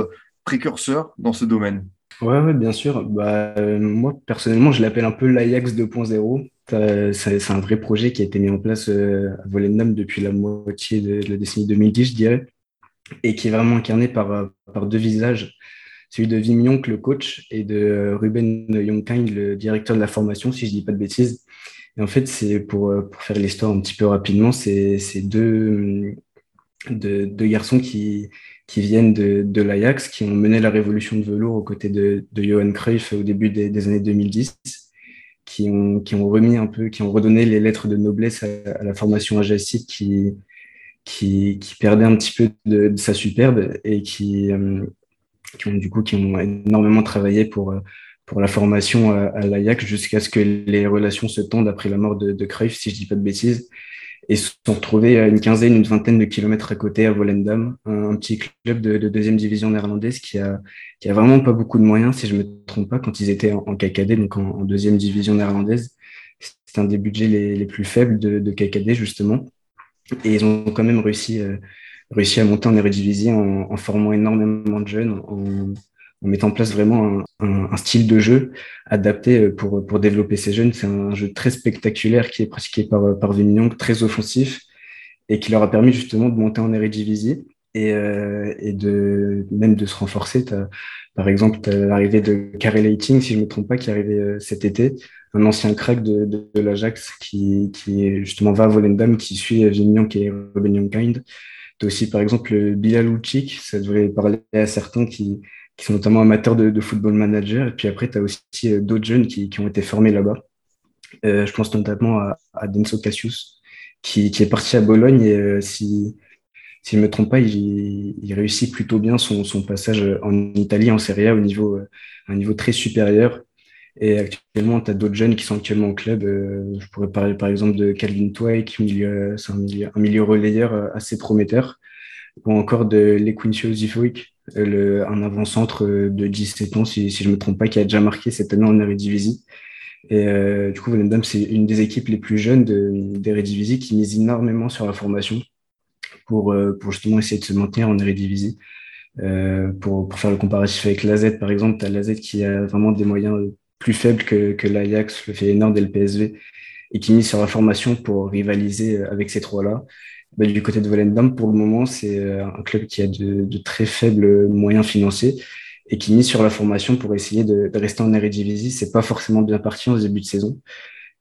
précurseur dans ce domaine? Ouais, bien sûr. Bah, euh, moi, personnellement, je l'appelle un peu l'Ajax 2.0. C'est un vrai projet qui a été mis en place euh, à Volendam depuis la moitié de, la décennie 2010, je dirais, et qui est vraiment incarné par, euh, par deux visages. Celui de Wim Jonk, le coach, et de Ruben Jonkind, le directeur de la formation, si je dis pas de bêtises. Et en fait, c'est pour, pour faire l'histoire un petit peu rapidement, c'est deux, deux, deux garçons qui, qui viennent de, de l'Ajax, qui ont mené la révolution de velours aux côtés de, de Johan Cruyff au début des, années 2010, qui ont, qui ont remis un peu, qui ont redonné les lettres de noblesse à, la formation ajaxique qui, qui, qui, perdait un petit peu de, sa superbe et qui, euh, qui, ont du coup qui ont énormément travaillé pour, pour la formation à, à l'Ajax jusqu'à ce que les relations se tendent après la mort de, de Cruyff, si je dis pas de bêtises et se sont retrouvés à une quinzaine, une vingtaine de kilomètres à côté, à Volendam, un, petit club de, de, deuxième division néerlandaise qui a, qui a vraiment pas beaucoup de moyens, si je me trompe pas, quand ils étaient en, en KKD, donc en, deuxième division néerlandaise. C'est un des budgets les, les plus faibles de, de, KKD, justement. Et ils ont quand même réussi, euh, réussi à monter en Eredivisie en, formant énormément de jeunes, on met en place vraiment un, un, style de jeu adapté euh, pour, pour développer ces jeunes. C'est un jeu très spectaculaire qui est pratiqué par, par Vignon, très offensif, et qui leur a permis justement de monter en Eredivisie et, euh, et de même de se renforcer. Par exemple, l'arrivée de Karel Eiting, si je ne me trompe pas, qui est arrivé euh, cet été, un ancien crack de, de, l'Ajax qui, qui justement va à Volendam, qui suit Vignon, qui est Ruben Kind. Tu aussi, par exemple, Bilal Lucic, ça devrait parler à certains qui, qui sont notamment amateurs de, de football manager. Et puis après, tu as aussi euh, d'autres jeunes qui, qui, ont été formés là-bas. Euh, je pense notamment à, à Denso Cassius, qui, qui, est parti à Bologne. Et euh, si, si je ne me trompe pas, il, il, réussit plutôt bien son, son, passage en Italie, en Serie A, au niveau, euh, un niveau très supérieur. Et actuellement, tu as d'autres jeunes qui sont actuellement au club. Euh, je pourrais parler par exemple de Calvin Twike, milieu, c'est un milieu, un milieu relayeur assez prometteur, ou encore de Lequincio Zifoik, un avant-centre de 17 ans, si, je me trompe pas, qui a déjà marqué cette année en Eredivisie. Et euh, du coup, Volendam, c'est une des équipes les plus jeunes d'Eredivisie qui mise énormément sur la formation pour, euh, pour justement essayer de se maintenir en Eredivisie. Euh, pour, pour faire le comparatif avec l'AZ, par exemple, tu as l'AZ qui a vraiment des moyens plus faibles que, que l'Ajax, le Feyenoord et le PSV, et qui mise sur la formation pour rivaliser avec ces trois-là. Bah, du côté de Volendam, pour le moment, c'est euh, un club qui a de, de, très faibles moyens financiers et qui mise sur la formation pour essayer de, de rester en Eredivisie. C'est pas forcément bien parti en début de saison.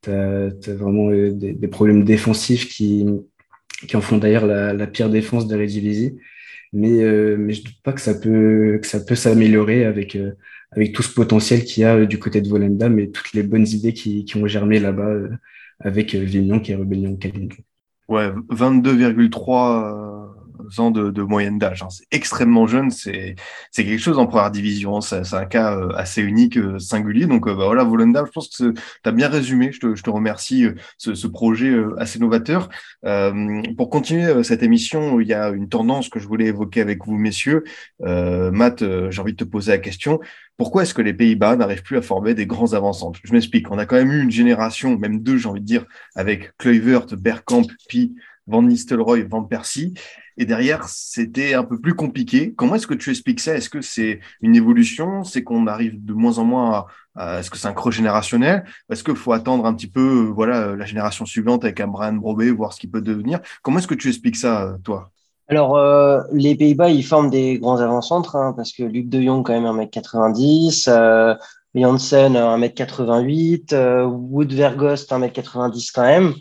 Tu as, vraiment euh, des, des, problèmes défensifs qui, qui en font d'ailleurs la, la, pire défense d'Eredivisie. Mais, euh, mais je doute pas que ça peut, peut s'améliorer avec, euh, avec tout ce potentiel qu'il y a du côté de Volendam et toutes les bonnes idées qui, qui ont germé là-bas avec Vignon qui est rébellion Ouais, 22,3 ans de, moyenne d'âge. Hein. C'est extrêmement jeune, c'est quelque chose en première division. C'est un cas assez unique, singulier. Donc bah, voilà, Volendam, je pense que tu as bien résumé. Je te, remercie ce, projet assez novateur. pour continuer cette émission, il y a une tendance que je voulais évoquer avec vous, messieurs. Matt, j'ai envie de te poser la question pourquoi est-ce que les Pays-Bas n'arrivent plus à former des grands avancantes Je m'explique. On a quand même eu une génération, même deux, j'ai envie de dire, avec Kluivert, Bergkamp, puis Van Nistelrooy, Van Persie. Et derrière, c'était un peu plus compliqué. Comment est-ce que tu expliques ça? Est-ce que c'est une évolution? C'est qu'on arrive de moins en moins à, est-ce que c'est un creux générationnel? Est-ce qu'il faut attendre un petit peu, voilà, la génération suivante avec un Brian Brobé, voir ce qu'il peut devenir? Comment est-ce que tu expliques ça, toi? Alors, euh, les Pays-Bas, ils forment des grands avant-centres, hein, parce que Luc de Jong, quand même, 1m90, euh, Janssen, 1m88, euh, Wood Vergost, 1m90 quand même.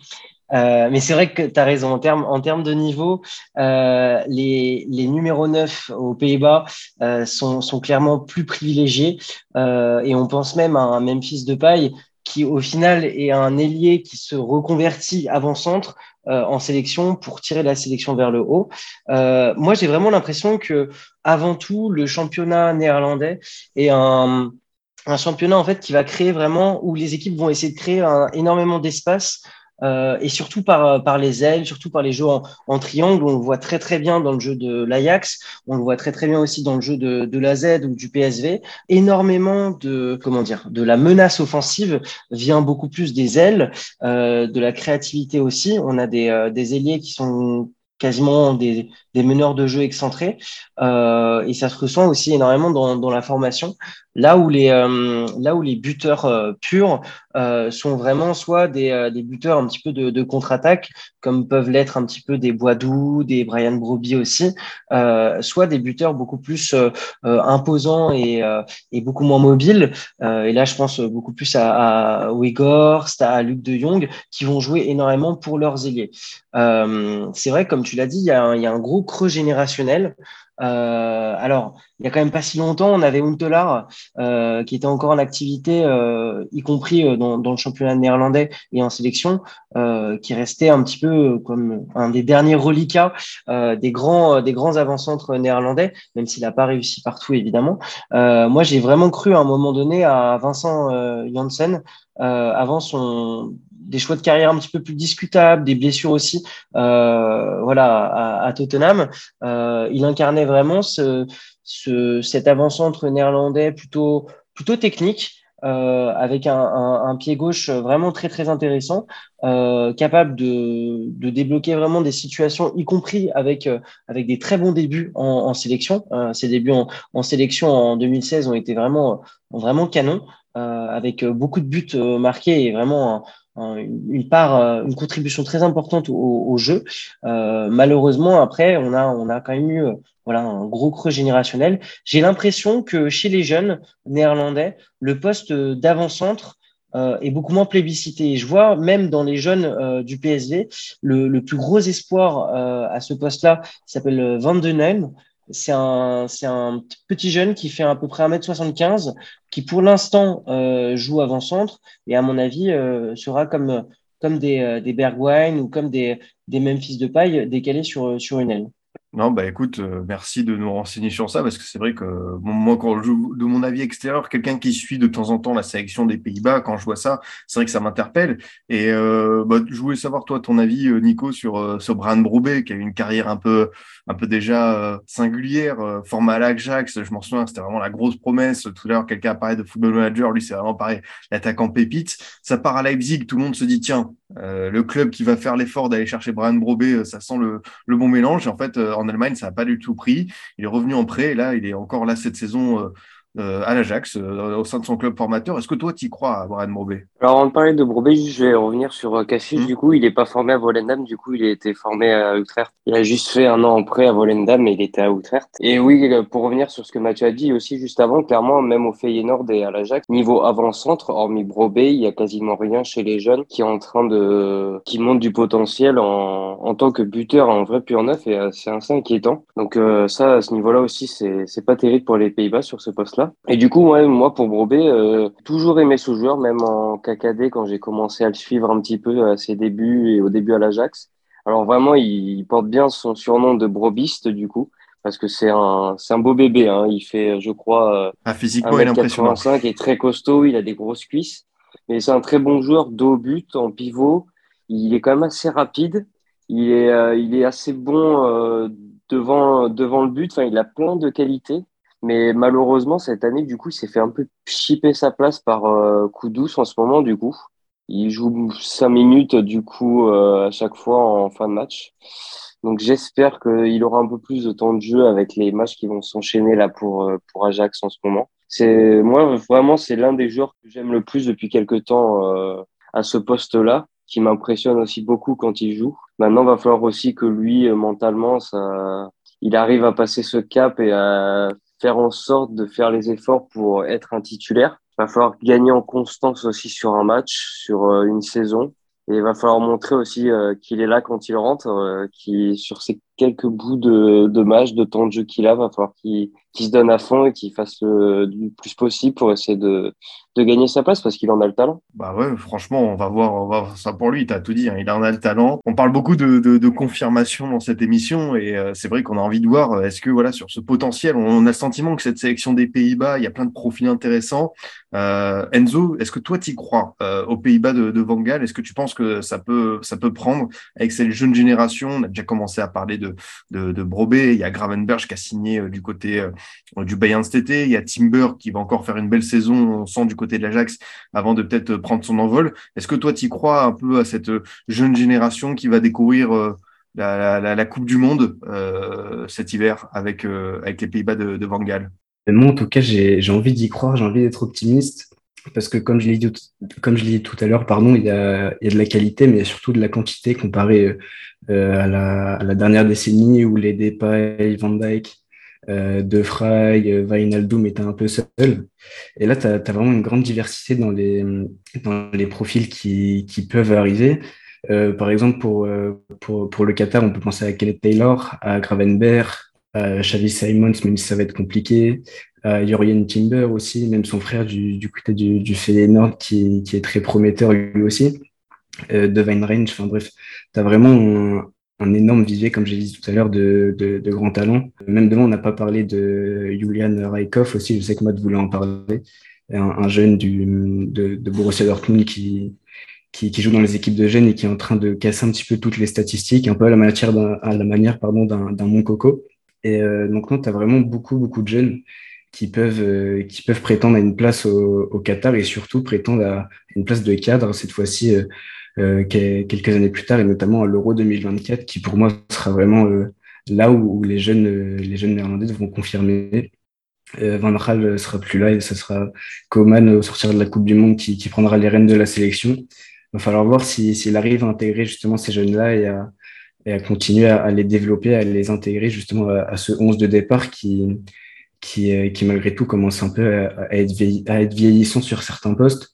Euh, mais c'est vrai que tu as raison, en termes en de niveau, euh, les, les numéros 9 aux Pays-Bas euh, sont, sont clairement plus privilégiés et on pense même à un Memphis de paille qui au final est un ailier qui se reconvertit avant-centre euh, en sélection pour tirer la sélection vers le haut. Euh, moi, j'ai vraiment l'impression que avant tout, le championnat néerlandais est un, un championnat en fait qui va créer vraiment où les équipes vont essayer de créer un, énormément d'espace euh, et surtout par, par les ailes, surtout par les jeux en, triangle. On le voit très très bien dans le jeu de l'Ajax, on le voit très très bien aussi dans le jeu de, de la Z ou du PSV. Énormément de comment dire, de la menace offensive vient beaucoup plus des ailes, euh, de la créativité aussi. On a des, euh, des ailiers qui sont quasiment des, des meneurs de jeu excentrés euh, et ça se ressent aussi énormément dans, dans la formation là où les euh, là où les buteurs euh, purs euh, sont vraiment soit des, des buteurs un petit peu de, de contre-attaque comme peuvent l'être un petit peu des Boisdoux, des Brian Broby aussi soit des buteurs beaucoup plus imposants et, et beaucoup moins mobiles et là je pense beaucoup plus à, à Weghorst, à Luc de Jong qui vont jouer énormément pour leurs ailiers c'est vrai comme tu l'as dit il y a il y a un gros creux générationnel. Euh, alors, il y a quand même pas si longtemps, on avait Untelar euh, qui était encore en activité, euh, y compris euh, dans, dans, le championnat néerlandais et en sélection, euh, qui restait un petit peu comme un des derniers reliquats euh, des grands des grands avant-centres néerlandais, même s'il n'a pas réussi partout évidemment. moi, j'ai vraiment cru à un moment donné à Vincent Janssen avant son des choix de carrière un petit peu plus discutables, des blessures aussi, euh, voilà, à, à Tottenham. Euh, il incarnait vraiment ce, ce, cet avant-centre néerlandais plutôt, plutôt technique. Euh, avec un, un, un, pied gauche vraiment très très intéressant, euh, capable de, de, débloquer vraiment des situations, y compris avec euh, avec des très bons débuts en, en sélection. Euh, ses débuts en, en, sélection en 2016 ont été vraiment vraiment canons, avec beaucoup de buts marqués et vraiment une part, euh, une contribution très importante au, jeu. Euh, malheureusement, après, on a, on a quand même eu euh, voilà, un gros creux générationnel. J'ai l'impression que chez les jeunes néerlandais, le poste d'avant-centre est beaucoup moins plébiscité. je vois même dans les jeunes du PSV, le, le, plus gros espoir à ce poste-là s'appelle Van den c'est un, un petit jeune qui fait à peu près 1m75, qui pour l'instant euh, joue avant-centre et à mon avis euh, sera comme, comme des, euh, des ou comme des, des Memphis de paille décalés sur, sur une aile. Non, bah écoute, euh, merci de nous renseigner sur ça, parce que c'est vrai que moi, de mon avis extérieur, quelqu'un qui suit de temps en temps la sélection des Pays-Bas, quand je vois ça, c'est vrai que ça m'interpelle. Et euh, bah, je voulais savoir, toi, ton avis, euh, Nico, sur, euh, sur Brian Broubet, qui a eu une carrière un peu, un peu déjà singulière, format à l'Ajax, je m'en souviens, c'était vraiment la grosse promesse. Tout à l'heure, quelqu'un a de football manager, lui, c'est vraiment pareil, l'attaquant pépite. Ça part à Leipzig, tout le monde se dit, tiens, le club qui va faire l'effort d'aller chercher Brian Broubet, ça sent le, bon mélange. En fait, en Allemagne, ça n'a pas du tout pris. Il est revenu en prêt là, il est encore là cette saison euh, euh, à l'Ajax, euh, au sein de son club formateur. Est-ce que toi, tu y crois à Brian Brobé Alors, avant de parler de Brobé, je vais revenir sur Cassius. Mmh. Du coup, il n'est pas formé à Volendam, du coup, il a été formé à Utrecht. Il a juste fait un an en prêt à Volendam, mais il était à Utrecht. Et oui, pour revenir sur ce que Mathieu a dit aussi juste avant, clairement, même au Feyenoord et à l'Ajax, niveau avant-centre, hormis Brobé, il y a quasiment rien chez les jeunes qui est en train de, qui montre du potentiel en, en tant que buteur, en vrai pur neuf, et c'est assez inquiétant. Donc, euh, ça, à ce niveau-là aussi, c'est pas terrible pour les Pays-Bas sur ce poste-là. Et du coup, ouais, moi, pour Brobé, euh, toujours aimé ce joueur, même en KKD, quand j'ai commencé à le suivre un petit peu à ses débuts et au début à l'Ajax. Alors vraiment, il, porte bien son surnom de brobiste du coup, parce que c'est un, un beau bébé. Hein. Il fait, je crois, ah, physiquement, il est impressionnant. Il est très costaud, il a des grosses cuisses, mais c'est un très bon joueur dos but en pivot. Il est quand même assez rapide. Il est, euh, il est assez bon euh, devant, devant le but. Enfin, il a plein de qualités. Mais malheureusement, cette année, du coup, il s'est fait un peu chipper sa place par euh, coup douce en ce moment, du coup. Il joue cinq minutes, du coup, euh, à chaque fois en fin de match. Donc, j'espère qu'il aura un peu plus de temps de jeu avec les matchs qui vont s'enchaîner là pour, euh, pour Ajax en ce moment. C'est, moi, vraiment, c'est l'un des joueurs que j'aime le plus depuis quelques temps euh, à ce poste-là, qui m'impressionne aussi beaucoup quand il joue. Maintenant, il va falloir aussi que lui, mentalement, ça, il arrive à passer ce cap et à faire en sorte de faire les efforts pour être un titulaire. Il va falloir gagner en constance aussi sur un match, sur euh, une saison. Et il va falloir montrer aussi euh, qu'il est là quand il rentre, euh, qui sur ces quelques bouts de, de match, de temps de jeu qu'il a, va falloir qu'il se donne à fond et qu'il fasse le, plus possible pour essayer de, de gagner sa place parce qu'il en a le talent. Bah ouais, franchement, on va voir, on va voir ça pour lui. Tu as tout dit, hein, il en a le talent. On parle beaucoup de, de, confirmation dans cette émission et euh, c'est vrai qu'on a envie de voir est-ce que voilà sur ce potentiel, on a le sentiment que cette sélection des Pays-Bas, il y a plein de profils intéressants. Euh, Enzo, est-ce que toi tu crois euh, aux Pays-Bas de, de Van Gaal Est-ce que tu penses que ça peut ça peut prendre avec cette jeune génération On a déjà commencé à parler de de, de Brobé. Il y a Gravenberg qui a signé du côté du Bayern cet été. Il y a Timber qui va encore faire une belle saison, on sent du côté de l'Ajax avant de peut-être prendre son envol. Est-ce que toi, tu crois un peu à cette jeune génération qui va découvrir euh, la, Coupe du Monde euh, cet hiver avec, euh, avec les Pays-Bas de, de Van Gaal? Moi, en tout cas, j'ai envie d'y croire, j'ai envie d'être optimiste. Parce que comme je l'ai dit, comme je l'ai dit tout à l'heure, pardon, il y, a, il y, a, de la qualité, mais il y a surtout de la quantité comparé à, la, à, la, dernière décennie où les Depay, Van Dijk, euh, De Frey, euh, Wijnaldum était un peu seul. Et là, tu as, vraiment une grande diversité dans les, dans les profils qui, qui peuvent arriver. Euh, par exemple, pour, euh, pour, pour, le Qatar, on peut penser à Kenneth Taylor, à Gravenberg, Xavi Simons, même si ça va être compliqué, Jurien Timber aussi, même son frère du, côté du, du Feyenoord qui, qui est très prometteur lui aussi, euh, de Range. Enfin bref, tu as vraiment un énorme vivier, comme j'ai dit tout à l'heure, de, de, grands talents. Même demain, on n'a pas parlé de Julian Raikov aussi, je sais que Matt voulait en parler. Un, un jeune du, de, de, Borussia Dortmund qui, qui, joue dans les équipes de jeunes et qui est en train de casser un petit peu toutes les statistiques, un peu à la, manière pardon, d'un mon coco. Et euh, donc, non, tu as vraiment beaucoup, beaucoup de jeunes qui peuvent, euh, qui peuvent prétendre à une place au, au, Qatar et surtout prétendre à une place de cadre, cette fois-ci euh, euh, quelques années plus tard, et notamment à l'Euro 2024, qui pour moi sera vraiment euh, là où, les jeunes, euh, les jeunes néerlandais vont confirmer. Van Gaal sera plus là et ce sera Coman au sortir de la Coupe du Monde qui, qui prendra les rênes de la sélection. Il va falloir voir s'il si, arrive à intégrer justement ces jeunes-là et à, et à continuer à, à, les développer, à les intégrer justement à, à ce 11 de départ qui, qui, qui malgré tout commence un peu à, à, être, à vieillissant sur certains postes.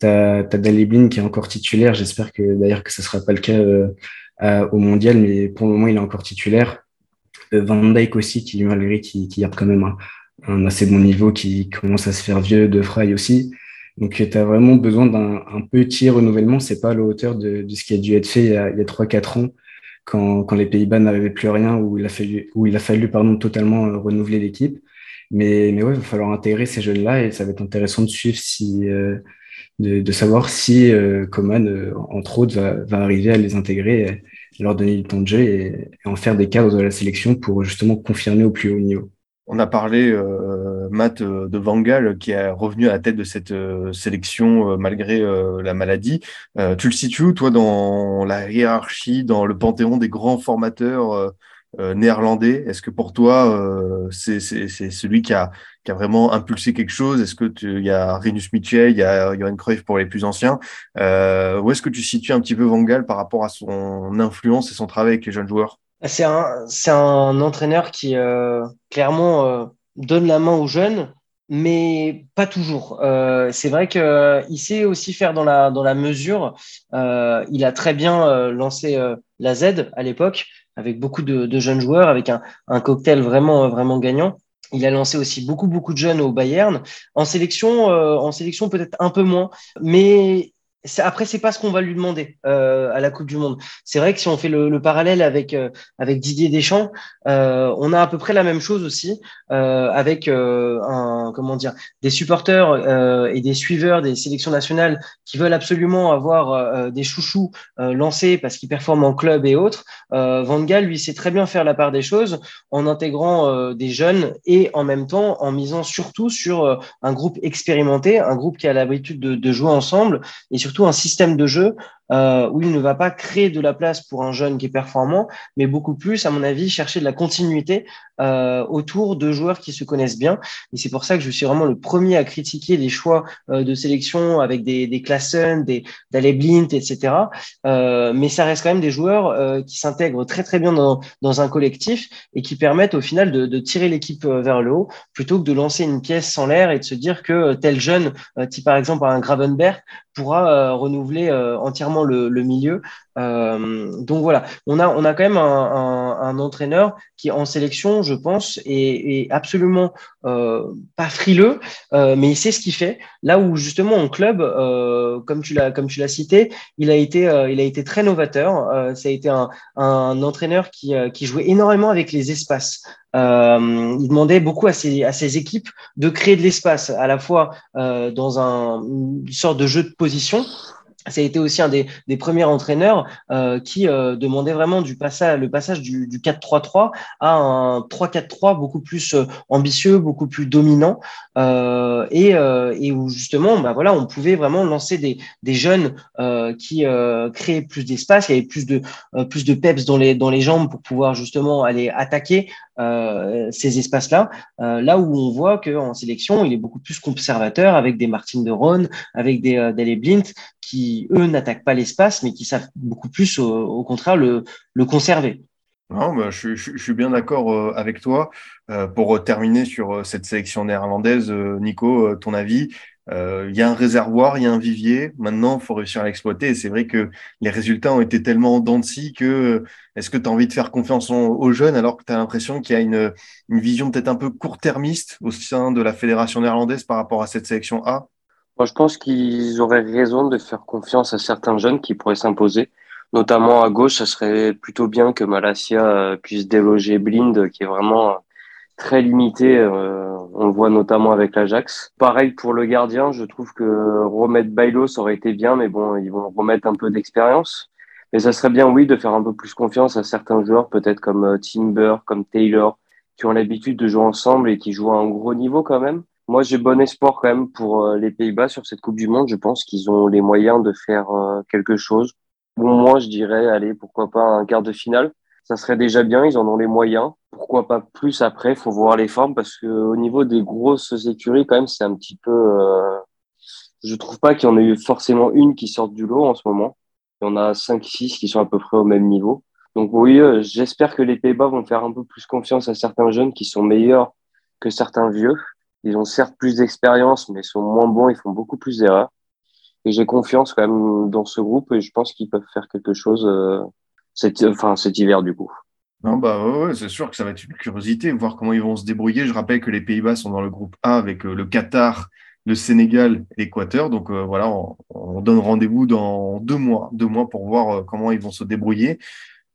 Tu as, as qui est encore titulaire. J'espère que d'ailleurs que ce sera pas le cas euh, au mondial, mais pour le moment, il est encore titulaire. Euh, Van Dijk aussi, qui malgré qui, qui a quand même un, assez bon niveau, qui commence à se faire vieux, de Fry aussi. Donc, tu as vraiment besoin d'un petit renouvellement. C'est pas à la hauteur de, de, ce qui a dû être fait il y a, 3-4 ans, quand, quand les Pays-Bas n'avaient plus rien, où il a fallu, où il a fallu pardon, totalement euh, renouveler l'équipe. Mais, mais ouais, il va falloir intégrer ces jeunes-là et ça va être intéressant de suivre si, euh, de, de savoir si euh, Coman, euh, entre autres, va, va, arriver à les intégrer, leur donner du temps de jeu et, et, en faire des cadres de la sélection pour justement confirmer au plus haut niveau. On a parlé, euh, Matt, euh, de Van Gaal, qui est revenu à la tête de cette euh, sélection euh, malgré la maladie. tu le situes, toi, dans la hiérarchie, dans le panthéon des grands formateurs euh, néerlandais? Est-ce que pour toi, euh, c'est celui qui a, vraiment impulsé quelque chose? Est-ce que il y a Rinus Michel, il y a Johan Cruyff pour les plus anciens? Euh, Où est-ce que tu situes un petit peu Van Gaal par rapport à son influence et son travail avec les jeunes joueurs? C'est un, un entraîneur qui euh, clairement euh, donne la main aux jeunes, mais pas toujours. Euh, c'est vrai qu'il sait aussi faire dans la, dans la mesure. il a très bien lancé la Z à l'époque avec beaucoup de, de jeunes joueurs, avec un, un, cocktail vraiment, vraiment gagnant. Il a lancé aussi beaucoup, beaucoup de jeunes au Bayern. En sélection, euh, en sélection peut-être un peu moins, mais après, c'est pas ce qu'on va lui demander euh, à la Coupe du Monde. C'est vrai que si on fait le, parallèle avec euh, avec Didier Deschamps, euh, on a à peu près la même chose aussi avec un comment dire des supporters et des suiveurs des sélections nationales qui veulent absolument avoir des chouchous lancés parce qu'ils performent en club et autres. Van Gaal lui sait très bien faire la part des choses en intégrant des jeunes et en même temps en misant surtout sur un groupe expérimenté, un groupe qui a l'habitude de, de jouer ensemble et surtout un système de jeu euh, où il ne va pas créer de la place pour un jeune qui est performant, mais beaucoup plus, à mon avis, chercher de la continuité euh, autour de joueurs qui se connaissent bien. Et c'est pour ça que je suis vraiment le premier à critiquer les choix euh, de sélection avec des, des Klassen, des d'Ale Blint, etc. Euh, mais ça reste quand même des joueurs euh, qui s'intègrent très très bien dans, dans un collectif et qui permettent au final de, de tirer l'équipe euh, vers le haut plutôt que de lancer une pièce sans l'air et de se dire que tel jeune, type par exemple un Gravenberg, pourra renouveler entièrement le, milieu. Euh, donc voilà, on a, on a quand même un, entraîneur qui en sélection, je pense, est, absolument euh, pas frileux, euh, mais il sait ce qu'il fait. Là où justement en club, comme tu l'as comme tu l'as cité, il a été il a été très novateur. ça a été un, entraîneur qui, qui jouait énormément avec les espaces. Il demandait beaucoup à ses, à ses équipes de créer de l'espace, à la fois dans un, une sorte de jeu de position, ça a été aussi un des, des premiers entraîneurs euh, qui euh, demandait vraiment du passage, le passage du, du 4-3-3 à un 3-4-3 beaucoup plus euh, ambitieux, beaucoup plus dominant, euh, et, euh, et, où justement, bah voilà, on pouvait vraiment lancer des, des jeunes qui créaient plus d'espace, il y avait plus de plus de peps dans les dans les jambes pour pouvoir justement aller attaquer ces espaces-là. là où on voit qu'en sélection, il est beaucoup plus conservateur avec des Martin de Ron, avec des, des Blint qui, eux, n'attaquent pas l'espace, mais qui savent beaucoup plus, au, contraire, le, le conserver. Non, bah, je, suis bien d'accord euh, avec toi. Euh, pour terminer sur euh, cette sélection néerlandaise, euh, Nico, ton avis Il y a un réservoir, il y a un vivier. Maintenant, il faut réussir à l'exploiter. Et c'est vrai que les résultats ont été tellement en dents de scie que est-ce que tu as envie de faire confiance aux jeunes alors que tu as l'impression qu'il y a une, vision peut-être un peu court-termiste au sein de la fédération néerlandaise par rapport à cette sélection A? Moi, je pense qu'ils auraient raison de faire confiance à certains jeunes qui pourraient s'imposer. Notamment à gauche, ça serait plutôt bien que Malasia euh, puisse déloger Blind, qui est vraiment très limité. Euh, on voit notamment avec l'Ajax. Pareil pour le gardien, je trouve que remettre Bailos aurait été bien, mais bon, ils vont remettre un peu d'expérience. Mais ça serait bien, oui, de faire un peu plus confiance à certains joueurs, peut-être comme euh, Timber, comme Taylor, qui ont l'habitude de jouer ensemble et qui jouent à un gros niveau quand même. Moi, j'ai bon espoir quand même pour euh, les Pays-Bas sur cette Coupe du Monde. Je pense qu'ils ont les moyens de faire euh, quelque chose. Bon, moi, je dirais, allez, pourquoi pas un quart de finale. Ça serait déjà bien, ils en ont les moyens. Pourquoi pas plus après Faut voir les formes parce que au niveau des grosses écuries, quand même, c'est un petit peu. Euh... Je trouve pas qu'il y en ait eu forcément une qui sorte du lot en ce moment. Il y en a cinq, six qui sont à peu près au même niveau. Donc oui, euh, j'espère que les Pays-Bas vont faire un peu plus confiance à certains jeunes qui sont meilleurs que certains vieux ils ont certes plus d'expérience, mais sont moins bons, ils font beaucoup plus d'erreurs. Et j'ai confiance quand même dans ce groupe et je pense qu'ils peuvent faire quelque chose euh, cet, enfin, cet hiver du coup. Non, bah ouais, c'est sûr que ça va être une curiosité, voir comment ils vont se débrouiller. Je rappelle que les Pays-Bas sont dans le groupe A avec euh, le Qatar, le Sénégal l'Équateur. Donc euh, voilà, on, on donne rendez-vous dans deux mois, deux mois pour voir comment ils vont se débrouiller.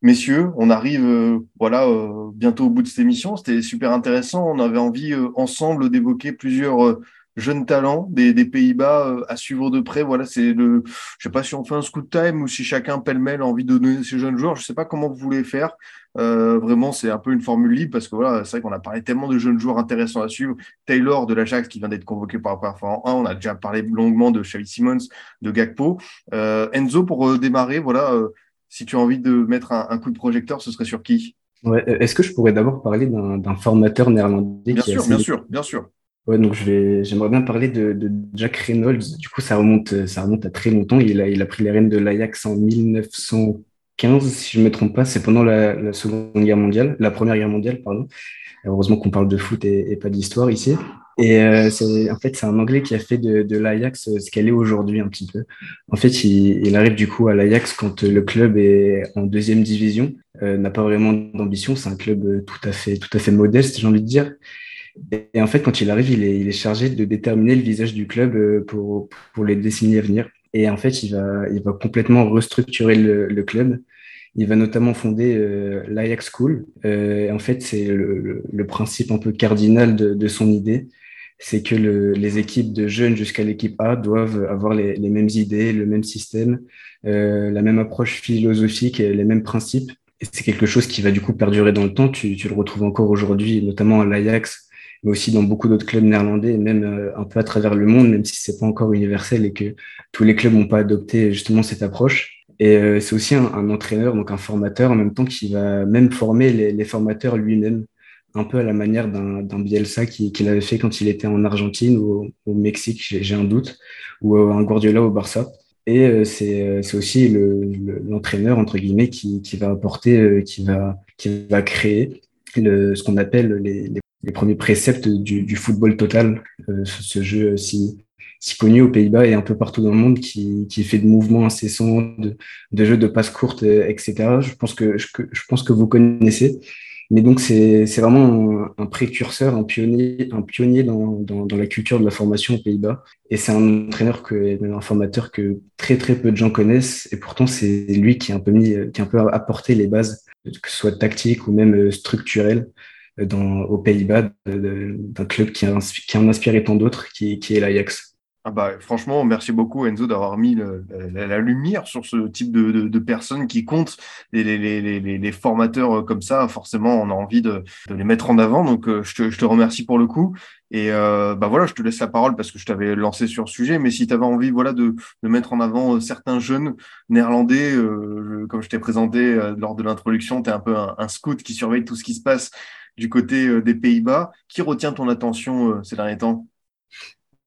Messieurs, on arrive euh, voilà euh, bientôt au bout de cette émission. C'était super intéressant. On avait envie euh, ensemble d'évoquer plusieurs jeunes talents des, des Pays-Bas à suivre de près. Voilà, c'est le. Je sais pas si on fait un scoot time ou si chacun pêle-mêle a envie de donner ces jeunes joueurs. Je sais pas comment vous voulez faire. vraiment, c'est un peu une formule libre parce que voilà, c'est vrai qu'on a parlé tellement de jeunes joueurs intéressants à suivre. Taylor de l'Ajax qui vient d'être convoqué par la première fois en 1. On a déjà parlé longuement de Xavi Simmons, de Gakpo. Enzo pour démarrer, voilà si tu as envie de mettre un, coup de projecteur, ce serait sur qui? Ouais, euh, Est-ce que je pourrais d'abord parler d'un formateur néerlandais Bien sûr, bien sûr, bien sûr. Ouais, donc je vais, j'aimerais bien parler de, de, Jack Reynolds. Du coup, ça remonte, ça remonte à très longtemps. Il a, il a pris les rênes de l'Ajax en 1915, si je ne me trompe pas. C'est pendant la, Seconde Guerre mondiale, la Première Guerre mondiale, pardon. Heureusement qu'on parle de foot et, et pas d'histoire ici. Et euh, c'est, en fait, c'est un Anglais qui a fait de, de l'Ajax euh, ce qu'elle est aujourd'hui un petit peu. En fait, il, il arrive du coup à l'Ajax quand le club est en deuxième division, euh, n'a pas vraiment d'ambition. C'est un club euh, tout à fait, tout à fait modeste, j'ai envie de dire. Et, en fait, quand il arrive, il est, chargé de déterminer le visage du club pour, pour les décennies à venir. Et en fait, il va, il va complètement restructurer le, club. Il va notamment fonder euh, l'Ajax School. Euh, en fait, c'est le, principe un peu cardinal de, son idée. C'est que le, les équipes de jeunes jusqu'à l'équipe A doivent avoir les, mêmes idées, le même système, euh, la même approche philosophique les mêmes principes. Et c'est quelque chose qui va du coup perdurer dans le temps. Tu le retrouves encore aujourd'hui, notamment à l'Ajax, mais aussi dans beaucoup d'autres clubs néerlandais, même euh, un peu à travers le monde, même si c'est pas encore universel et que tous les clubs n'ont pas adopté justement cette approche. Et euh, c'est aussi un, entraîneur, donc un formateur en même temps qui va même former les, formateurs lui-même, un peu à la manière d'un Bielsa qu'il qui avait fait quand il était en Argentine ou au, Mexique, j'ai un doute, ou euh, un Guardiola au Barça. Et c'est aussi l'entraîneur, le, entre guillemets, qui, qui va apporter, qui, va, qui va créer le, ce qu'on appelle les, les les premiers préceptes du, du football total, euh, ce jeu si, si connu aux Pays-Bas et un peu partout dans le monde, qui, qui fait de mouvements incessants, de, de jeux de passes courtes, euh, etc. Je pense que je, je pense que vous connaissez. Mais donc c'est vraiment un, précurseur, un pionnier, un pionnier dans, dans, dans, la culture de la formation aux Pays-Bas. Et c'est un entraîneur que, un formateur que très très peu de gens connaissent. Et pourtant c'est lui qui a un peu mis, qui a un peu apporté les bases, que ce soit tactique ou même euh, structurel dans, aux Pays-Bas d'un club qui a, en inspiré tant d'autres, qui, est l'Ajax. Ah bah, franchement, merci beaucoup Enzo d'avoir mis la, lumière sur ce type de, personnes qui comptent. Les, formateurs euh, comme ça, forcément, on a envie de, les mettre en avant. Donc, euh, je te remercie pour le coup. Et euh, bah voilà, je te laisse la parole parce que je t'avais lancé sur ce sujet. Mais si tu avais envie voilà, de, de mettre en avant euh, certains jeunes néerlandais, euh, comme je t'ai présenté lors de l'introduction, tu es un peu un, scout qui surveille tout ce qui se passe du côté des Pays-Bas. Qui retient ton attention ces derniers temps?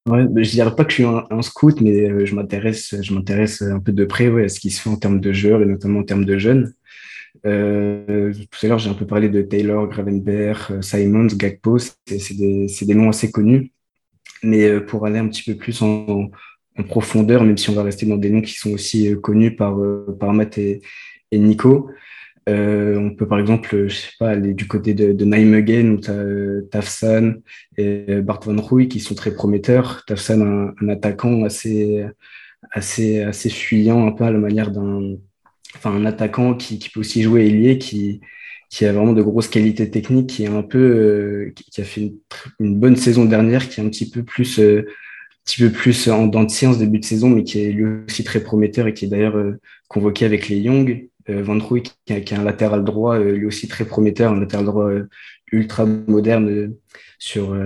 Ouais, je dirais pas que je suis un, scout, mais euh, je m'intéresse, je m'intéresse un peu de près à ce qui se fait en termes de joueurs et notamment en termes de jeunes. Euh, tout à l'heure, j'ai un peu parlé de Taylor, Gravenberg, euh, Simons, Gagpo, c'est des, des, noms assez connus. Mais euh, pour aller un petit peu plus en, profondeur, même si on va rester dans des noms qui sont aussi connus par, par Matt et, Nico, on peut par exemple, aller du côté de, de Nijmegen où Tafsan et Bart Van Rooij qui sont très prometteurs. Tafsan, un, un, attaquant assez, assez, assez fuyant, un peu à la manière d'un, enfin, un attaquant qui, qui peut aussi jouer ailier, qui, qui a vraiment de grosses qualités techniques, qui est un peu, euh, qui, a fait une, bonne saison dernière, qui est un petit peu plus, euh, petit peu plus en dents de science début de saison, mais qui est lui aussi très prometteur et qui est d'ailleurs euh, convoqué avec les Young. Euh, Van Rooij, qui, qui a un latéral droit, lui aussi très prometteur, un latéral droit ultra moderne sur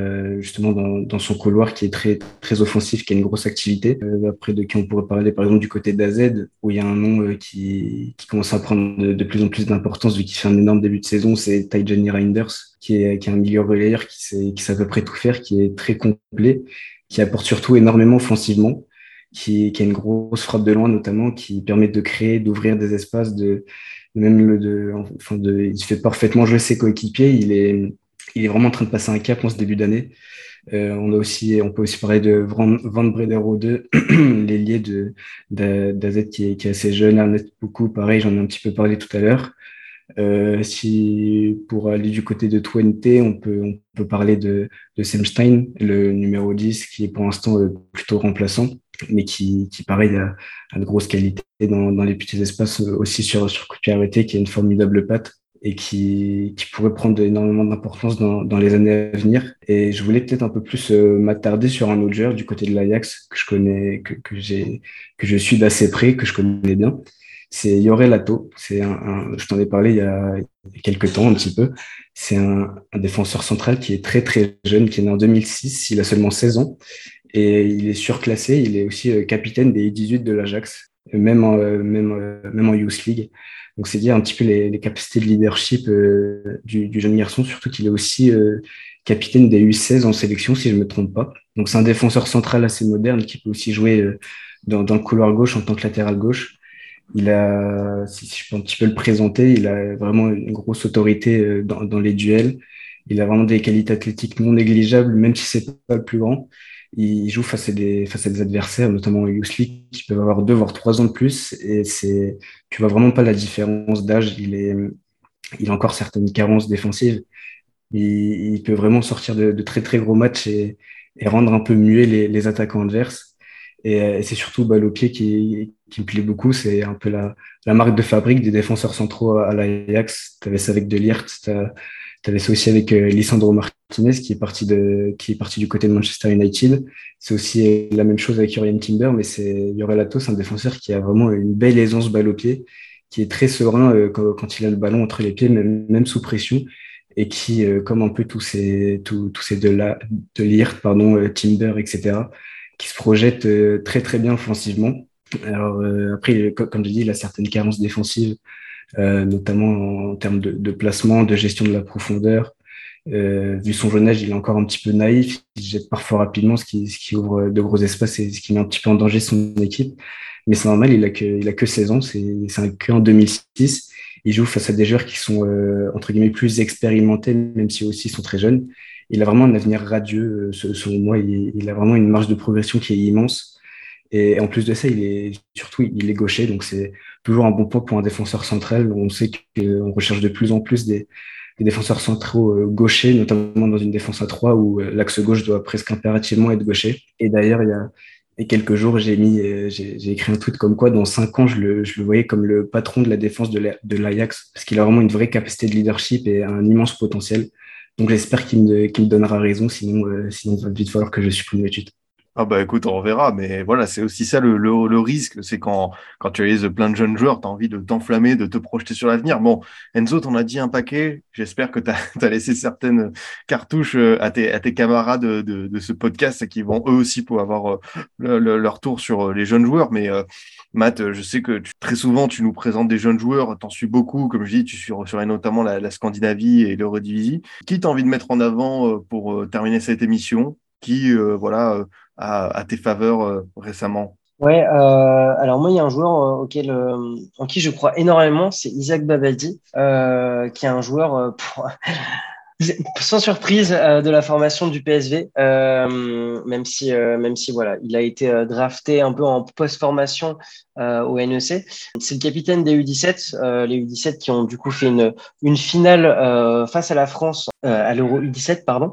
justement dans, son couloir qui est très très offensif, qui a une grosse activité. après de qui on pourrait parler par exemple du côté d'AZ où il y a un nom qui, qui commence à prendre de, plus en plus d'importance vu qu'il fait un énorme début de saison, c'est Tijani Reinders qui est qui est un milieu relayeur qui sait qui sait à peu près tout faire, qui est très complet, qui apporte surtout énormément offensivement qui, qui, a une grosse frappe de loin notamment, qui permet de créer, d'ouvrir des espaces, de même le, de, enfin de, il fait parfaitement jouer ses coéquipiers. Il est, il est vraiment en train de passer un cap en ce début d'année. Euh, on a aussi, on peut aussi parler de Van, Bredero 2, l'ailier de d'AZ qui est, qui est assez jeune, Arnett beaucoup, pareil, j'en ai un petit peu parlé tout à l'heure. Euh, si pour aller du côté de Twente, on peut, on peut parler de, de Semstein, le numéro 10, qui est pour l'instant euh, plutôt remplaçant mais qui, qui pareil, a, a, de grosses qualités dans, dans les petits espaces, euh, aussi sur, sur coup qui a une formidable patte et qui, qui pourrait prendre énormément d'importance dans, dans les années à venir. Et je voulais peut-être un peu plus euh, m'attarder sur un autre joueur du côté de l'Ajax que je connais, que, que j'ai, que je suis d'assez près, que je connais bien. C'est Yore Lato. C'est un, un, je t'en ai parlé il y a quelques temps, un petit peu. C'est un, un défenseur central qui est très, très jeune, qui est né en 2006. Il a seulement 16 ans et il est surclassé. Il est aussi euh, capitaine des 18 de l'Ajax, même en, euh, même, euh, même en Youth League. Donc, c'est dire un petit peu les, capacités de leadership euh, du, jeune garçon, surtout qu'il est aussi euh, capitaine des U16 en sélection, si je ne me trompe pas. Donc, c'est un défenseur central assez moderne qui peut aussi jouer euh, dans, dans, le couloir gauche en tant que latéral gauche. Il a, si je peux un petit peu le présenter, il a vraiment une grosse autorité dans, dans les duels. Il a vraiment des qualités athlétiques non négligeables, même si c'est pas le plus grand il joue face à des, adversaires, notamment Youth League, qui peuvent avoir deux voire trois ans de plus. Et c'est, tu vois vraiment pas la différence d'âge. Il est, il a encore certaines carences défensives. Il, peut vraiment sortir de, très très gros matchs et, rendre un peu muet les, attaquants adverses. Et, c'est surtout balle au pied qui, qui me plaît beaucoup. C'est un peu la, marque de fabrique des défenseurs centraux à l'Ajax. Tu avais ça avec De Ligt, tu avais ça aussi avec euh, Lisandro Martinez qui est parti de qui est parti du côté de Manchester United. C'est aussi la même chose avec Jurien Timber, mais c'est Latos, un défenseur qui a vraiment une belle aisance balle au pied, qui est très serein euh, quand, il a le ballon entre les pieds, même, même sous pression et qui, euh, comme un peu tous ces, tous, ces de, la, de Lirt, pardon, Timber, etc., qui se projette euh, très très bien offensivement. Alors euh, après, comme je dis, il a certaines carences défensives, euh, notamment en termes de, placement, de gestion de la profondeur. Euh, vu son jeune âge, il est encore un petit peu naïf, il jette parfois rapidement, ce qui, ouvre de gros espaces et ce qui met un petit peu en danger son équipe. Mais c'est normal, il a que, il a que 16 ans, c'est qu'en 2006. Il joue face à des joueurs qui sont, euh, entre guillemets, plus expérimentés, même si aussi sont très jeunes il a vraiment un avenir radieux. Euh, selon moi, il, a vraiment une marge de progression qui est immense. Et en plus de ça, il est surtout il est gaucher, donc c'est toujours un bon point pour un défenseur central. On sait qu'on recherche de plus en plus des, défenseurs centraux euh, gauchers, notamment dans une défense à 3 où euh, l'axe gauche doit presque impérativement être gaucher. Et d'ailleurs, il y a, quelques jours, j'ai mis, j'ai écrit un tweet comme quoi dans cinq ans, je le, je le voyais comme le patron de la défense de l'Ajax, parce qu'il a vraiment une vraie capacité de leadership et un immense potentiel. Donc j'espère qu'il me, donnera raison, sinon, euh, sinon il va vite falloir que je supprime l'étude. Ah bah écoute, on verra, mais voilà, c'est aussi ça le, le, risque, c'est quand, quand tu réalises plein de jeunes joueurs, tu as envie de t'enflammer, de te projeter sur l'avenir. Bon, Enzo, t'en as dit un paquet, j'espère que tu as, laissé certaines cartouches euh, à tes, à tes camarades de, de, ce podcast qui vont eux aussi pour avoir euh, leur tour sur les jeunes joueurs, mais Matt, je sais que très souvent, tu nous présentes des jeunes joueurs, t'en suis beaucoup, comme je dis, tu suis sur notamment la, Scandinavie et l'Eurodivisie. Qui t'as envie de mettre en avant euh, pour euh, terminer cette émission? Qui, euh, voilà, a, tes faveurs récemment? Ouais, alors moi il y a un joueur auquel en qui je crois énormément, c'est Isaac Babaldi, qui est un joueur sans surprise euh, de la formation du PSV, euh, même si euh, même si voilà, il a été drafté un peu en post-formation au NEC. C'est le capitaine des U17, les U17 qui ont du coup fait une une finale face à la France à l'Euro U17 pardon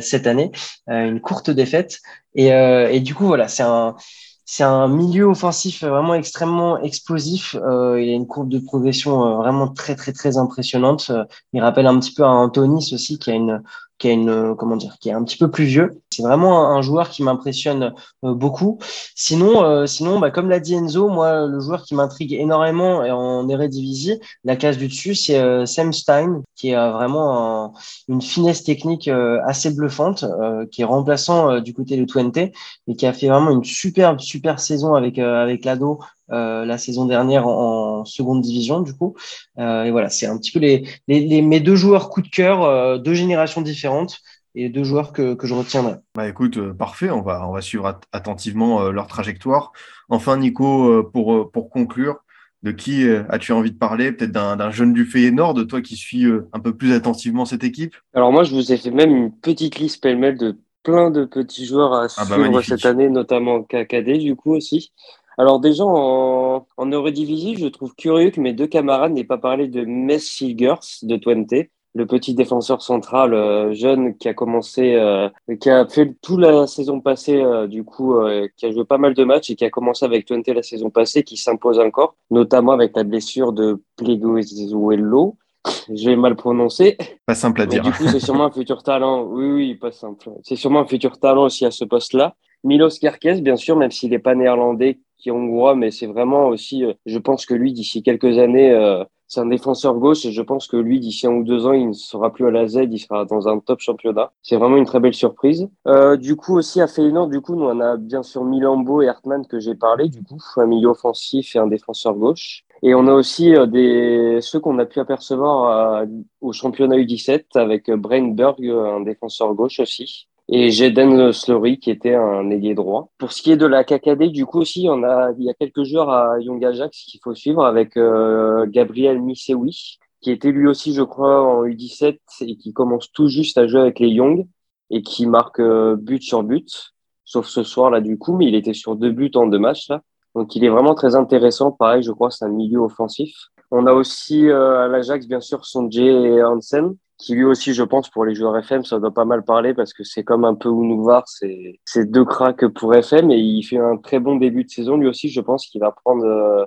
cette année, une courte défaite et et du coup voilà, c'est un c'est un milieu offensif vraiment extrêmement explosif. Euh, il a une courbe de progression euh, vraiment très très très impressionnante. il rappelle un petit peu à Antonis aussi qui a une qui a une comment dire qui est un petit peu plus vieux c'est vraiment un, joueur qui m'impressionne euh, beaucoup. Sinon, euh, sinon bah, comme l'a dit Enzo, moi, le joueur qui m'intrigue énormément en Eredivisie, la case du dessus, c'est euh, Sam Stein, qui a vraiment une finesse technique assez bluffante, qui est remplaçant du côté de Twente et qui a fait vraiment une superbe, super saison avec, avec l'ado la saison dernière en, seconde division du coup. et voilà, c'est un petit peu les, les, mes deux joueurs coup de cœur, deux générations différentes et deux joueurs que, que je retiendrai. Bah écoute, euh, parfait, on va, on va suivre attentivement euh, leur trajectoire. Enfin, Nico, euh, pour, pour conclure, de qui as-tu envie de parler? Peut-être d'un jeune du Feyenoord, de toi qui suis un peu plus attentivement cette équipe? Alors moi, je vous ai fait même une petite liste pêle-mêle de plein de petits joueurs à ah bah, suivre cette année, notamment KKD du coup aussi. Alors déjà en, en Eurodivisie, je trouve curieux que mes deux camarades n'aient pas parlé de Messi de Twente le petit défenseur central euh, jeune qui a commencé, euh, qui a fait toute la saison passée, euh, du coup, qui a joué pas mal de matchs et qui a commencé avec Twente la saison passée, qui s'impose encore, notamment avec la blessure de Pleguezuelo. Je vais mal prononcer. Pas simple à dire. du coup, c'est sûrement un futur talent. Oui, oui, pas simple. C'est sûrement un futur talent aussi à ce poste-là. Milos Kerkez, bien sûr, même s'il n'est pas néerlandais, qui est hongrois, mais c'est vraiment aussi, je pense que lui, d'ici quelques années, c'est un défenseur gauche et je pense que lui, d'ici un ou deux ans, il ne sera plus à la Z, il sera dans un top championnat. C'est vraiment une très belle surprise. Euh, du coup, aussi à Feyenoord, du coup, nous, on a bien sûr Milambo et Hartmann que j'ai parlé, du coup, un milieu offensif et un défenseur gauche. Et on a aussi euh, des, ceux qu'on a pu apercevoir euh, au championnat U17 avec Brainberg, un défenseur gauche aussi et Jaden Slory qui était un ailier droit. Pour ce qui est de la KKD, du coup aussi, on a, il y a quelques joueurs à Young Ajax qu'il faut suivre avec euh, Gabriel Misewi, qui était lui aussi, je crois, en U17 et qui commence tout juste à jouer avec les Young et qui marque euh, but sur but, sauf ce soir là du coup, mais il était sur deux buts en deux matchs là. Donc il est vraiment très intéressant. Pareil, je crois, c'est un milieu offensif. On a aussi euh, à l'Ajax, bien sûr, son Jay Hansen, qui lui aussi, je pense, pour les joueurs FM, ça doit pas mal parler parce que c'est comme un peu Ounouvar, c'est c'est deux cracks pour FM et il fait un très bon début de saison. Lui aussi, je pense qu'il va prendre euh,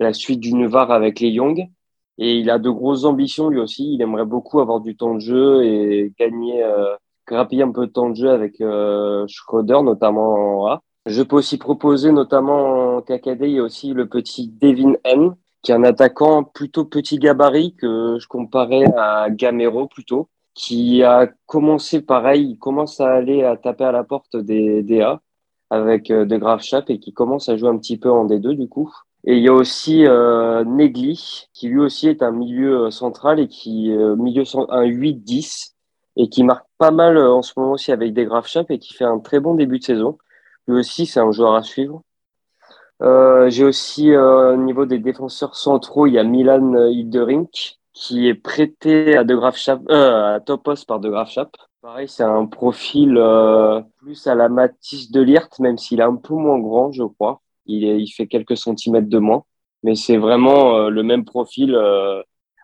la suite du Nuvar avec les Young et il a de grosses ambitions lui aussi. Il aimerait beaucoup avoir du temps de jeu et gagner, euh, grappiller un peu de temps de jeu avec euh, Schroeder, notamment en A. Je peux aussi proposer, notamment en KKD, il y a aussi le petit Devin N, qui est un attaquant plutôt petit gabarit que je comparais à Gamero plutôt, qui a commencé pareil, il commence à aller à taper à la porte des DA avec euh, de graves et qui commence à jouer un petit peu en D2 du coup. Et il y a aussi euh, Negli, qui lui aussi est un milieu euh, central et qui euh, milieu un 8-10 et qui marque pas mal euh, en ce moment aussi avec des graves et qui fait un très bon début de saison. Lui aussi, c'est un joueur à suivre. Euh, J'ai aussi euh, au niveau des défenseurs centraux, il y a Milan Hilderink qui est prêté euh, à Topos par De Graafschap. Pareil, c'est un profil plus à la Matisse de Lirt, même s'il est un peu moins grand, je crois. Il, il fait quelques centimètres de moins, mais c'est vraiment le même profil,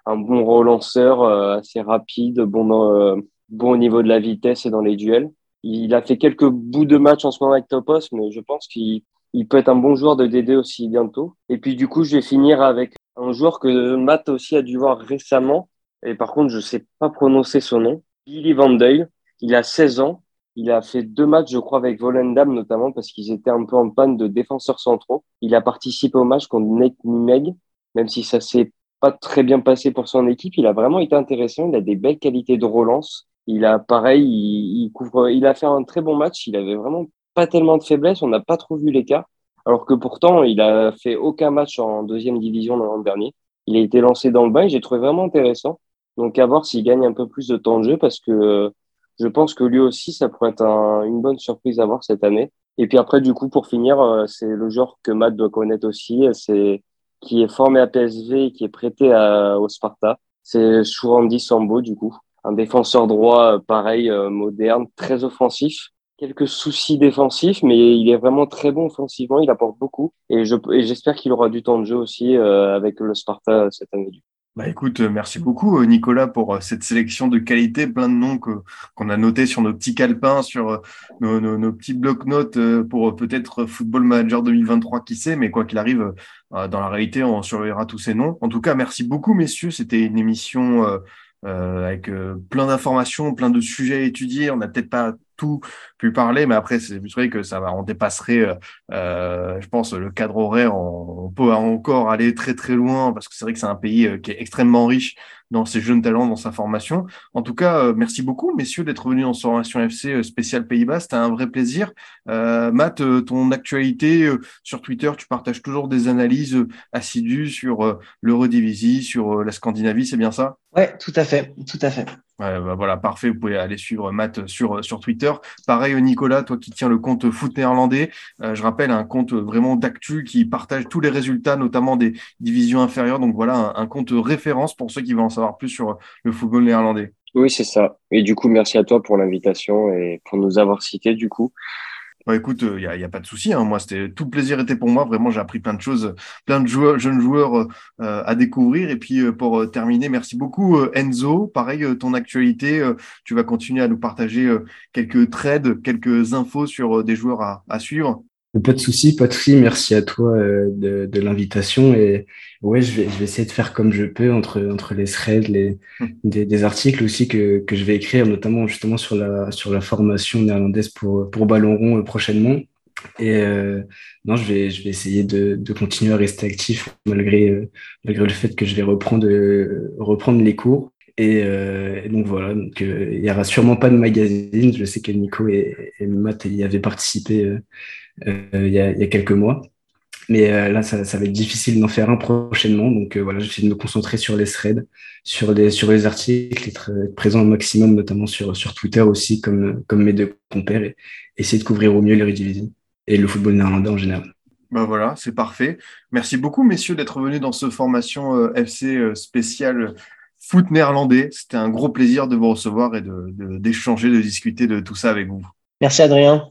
un bon relanceur, assez rapide, bon, bon au niveau de la vitesse et dans les duels. Il a fait quelques bouts de match en ce moment avec Topos, mais je pense qu'il il peut être un bon joueur de DD aussi bientôt. Et puis du coup, je vais finir avec un joueur que Matt aussi a dû voir récemment. Et par contre, je sais pas prononcer son nom. Billy Van Dale. Il a 16 ans. Il a fait deux matchs, je crois, avec Volendam notamment parce qu'ils étaient un peu en panne de défenseurs centraux. Il a participé au match contre Nate Nimeg, même si ça s'est pas très bien passé pour son équipe. Il a vraiment été intéressant. Il a des belles qualités de relance. Il a pareil, il, il couvre, il a fait un très bon match. Il avait vraiment tellement de faiblesse, on n'a pas trop vu l'écart. Alors que pourtant, il a fait aucun match en deuxième division l'an dernier. Il a été lancé dans le bain et j'ai trouvé vraiment intéressant. Donc à voir s'il gagne un peu plus de temps de jeu parce que je pense que lui aussi, ça pourrait être un, une bonne surprise à voir cette année. Et puis après, du coup, pour finir, euh, c'est le genre que Matt doit connaître aussi, c'est qui est formé à PSV et qui est prêté à, au Sparta. C'est Chourandi Sambo, du coup. Un défenseur droit, euh, pareil, euh, moderne, très offensif quelques soucis défensifs, mais il est vraiment très bon offensivement, il apporte beaucoup. Et je et j'espère qu'il aura du temps de jeu aussi euh, avec le Sparta cette année. Bah écoute, merci beaucoup Nicolas pour cette sélection de qualité, plein de noms qu'on a notés sur nos petits calepins, sur nos, nos, nos petits blocs-notes pour peut-être Football Manager 2023, qui sait, mais quoi qu'il arrive, dans la réalité, on surveillera tous ces noms. En tout cas, merci beaucoup messieurs, c'était une émission euh, avec plein d'informations, plein de sujets à étudier. On n'a peut-être pas tout pu parler, mais après, c'est vrai que ça va, on dépasserait, euh, je pense, le cadre horaire. On, peut encore aller très très loin parce que c'est vrai que c'est un pays qui est extrêmement riche dans ses jeunes talents, dans sa formation. En tout cas, euh, merci beaucoup, messieurs, d'être venus dans ce formation FC spécial Pays-Bas. C'était un vrai plaisir. Euh, Matt, ton actualité sur Twitter, tu partages toujours des analyses assidues sur l'Eurodivisie, sur la Scandinavie, c'est bien ça? Ouais, tout à fait, tout à fait. Bah voilà, parfait. Vous pouvez aller suivre Matt sur, sur Twitter. Pareil, Nicolas, toi qui tiens le compte foot néerlandais, euh, je rappelle un compte vraiment d'actu qui partage tous les résultats, notamment des divisions inférieures. Donc voilà, un, un, compte référence pour ceux qui veulent en savoir plus sur le football néerlandais. Oui, c'est ça. Et du coup, merci à toi pour l'invitation et pour nous avoir cités du coup. Bah, écoute, il euh, n'y a, pas de souci. Hein. Moi, c'était tout plaisir était pour moi. Vraiment, j'ai appris plein de choses, plein de jeunes joueurs euh, à découvrir. Et puis, euh, pour terminer, merci beaucoup Enzo. Pareil, ton actualité, tu vas continuer à nous partager quelques trades, quelques infos sur des joueurs à suivre. Pas de souci, pas de souci. Merci à toi euh, de, de l'invitation. Et ouais, je vais, je vais essayer de faire comme je peux entre, entre les threads, les, des, des articles aussi que, que je vais écrire, notamment justement sur la, sur la formation néerlandaise pour, pour Ballon Rond prochainement. Et euh, non, je vais, je vais essayer de, de continuer à rester actif malgré, euh, malgré le fait que je vais reprendre, reprendre les cours. Et, euh, et, donc voilà, donc, euh, il y aura sûrement pas de magazine. Je sais que Nico et, et Matt y avaient participé euh, il y, a, il, y a, quelques mois. Mais là, ça, ça, va être difficile d'en faire un prochainement. Donc voilà, j'essaie de me concentrer sur les threads, sur les, sur les articles, être, être présent au maximum, notamment sur, sur Twitter aussi, comme, comme mes deux compères, et essayer de couvrir au mieux les Redivision et le football néerlandais en général. Ben voilà, c'est parfait. Merci beaucoup, messieurs, d'être venus dans ce formation FC spéciale foot néerlandais. C'était un gros plaisir de vous recevoir et d'échanger, de, de, d'échanger, de discuter de tout ça avec vous. Merci Adrien.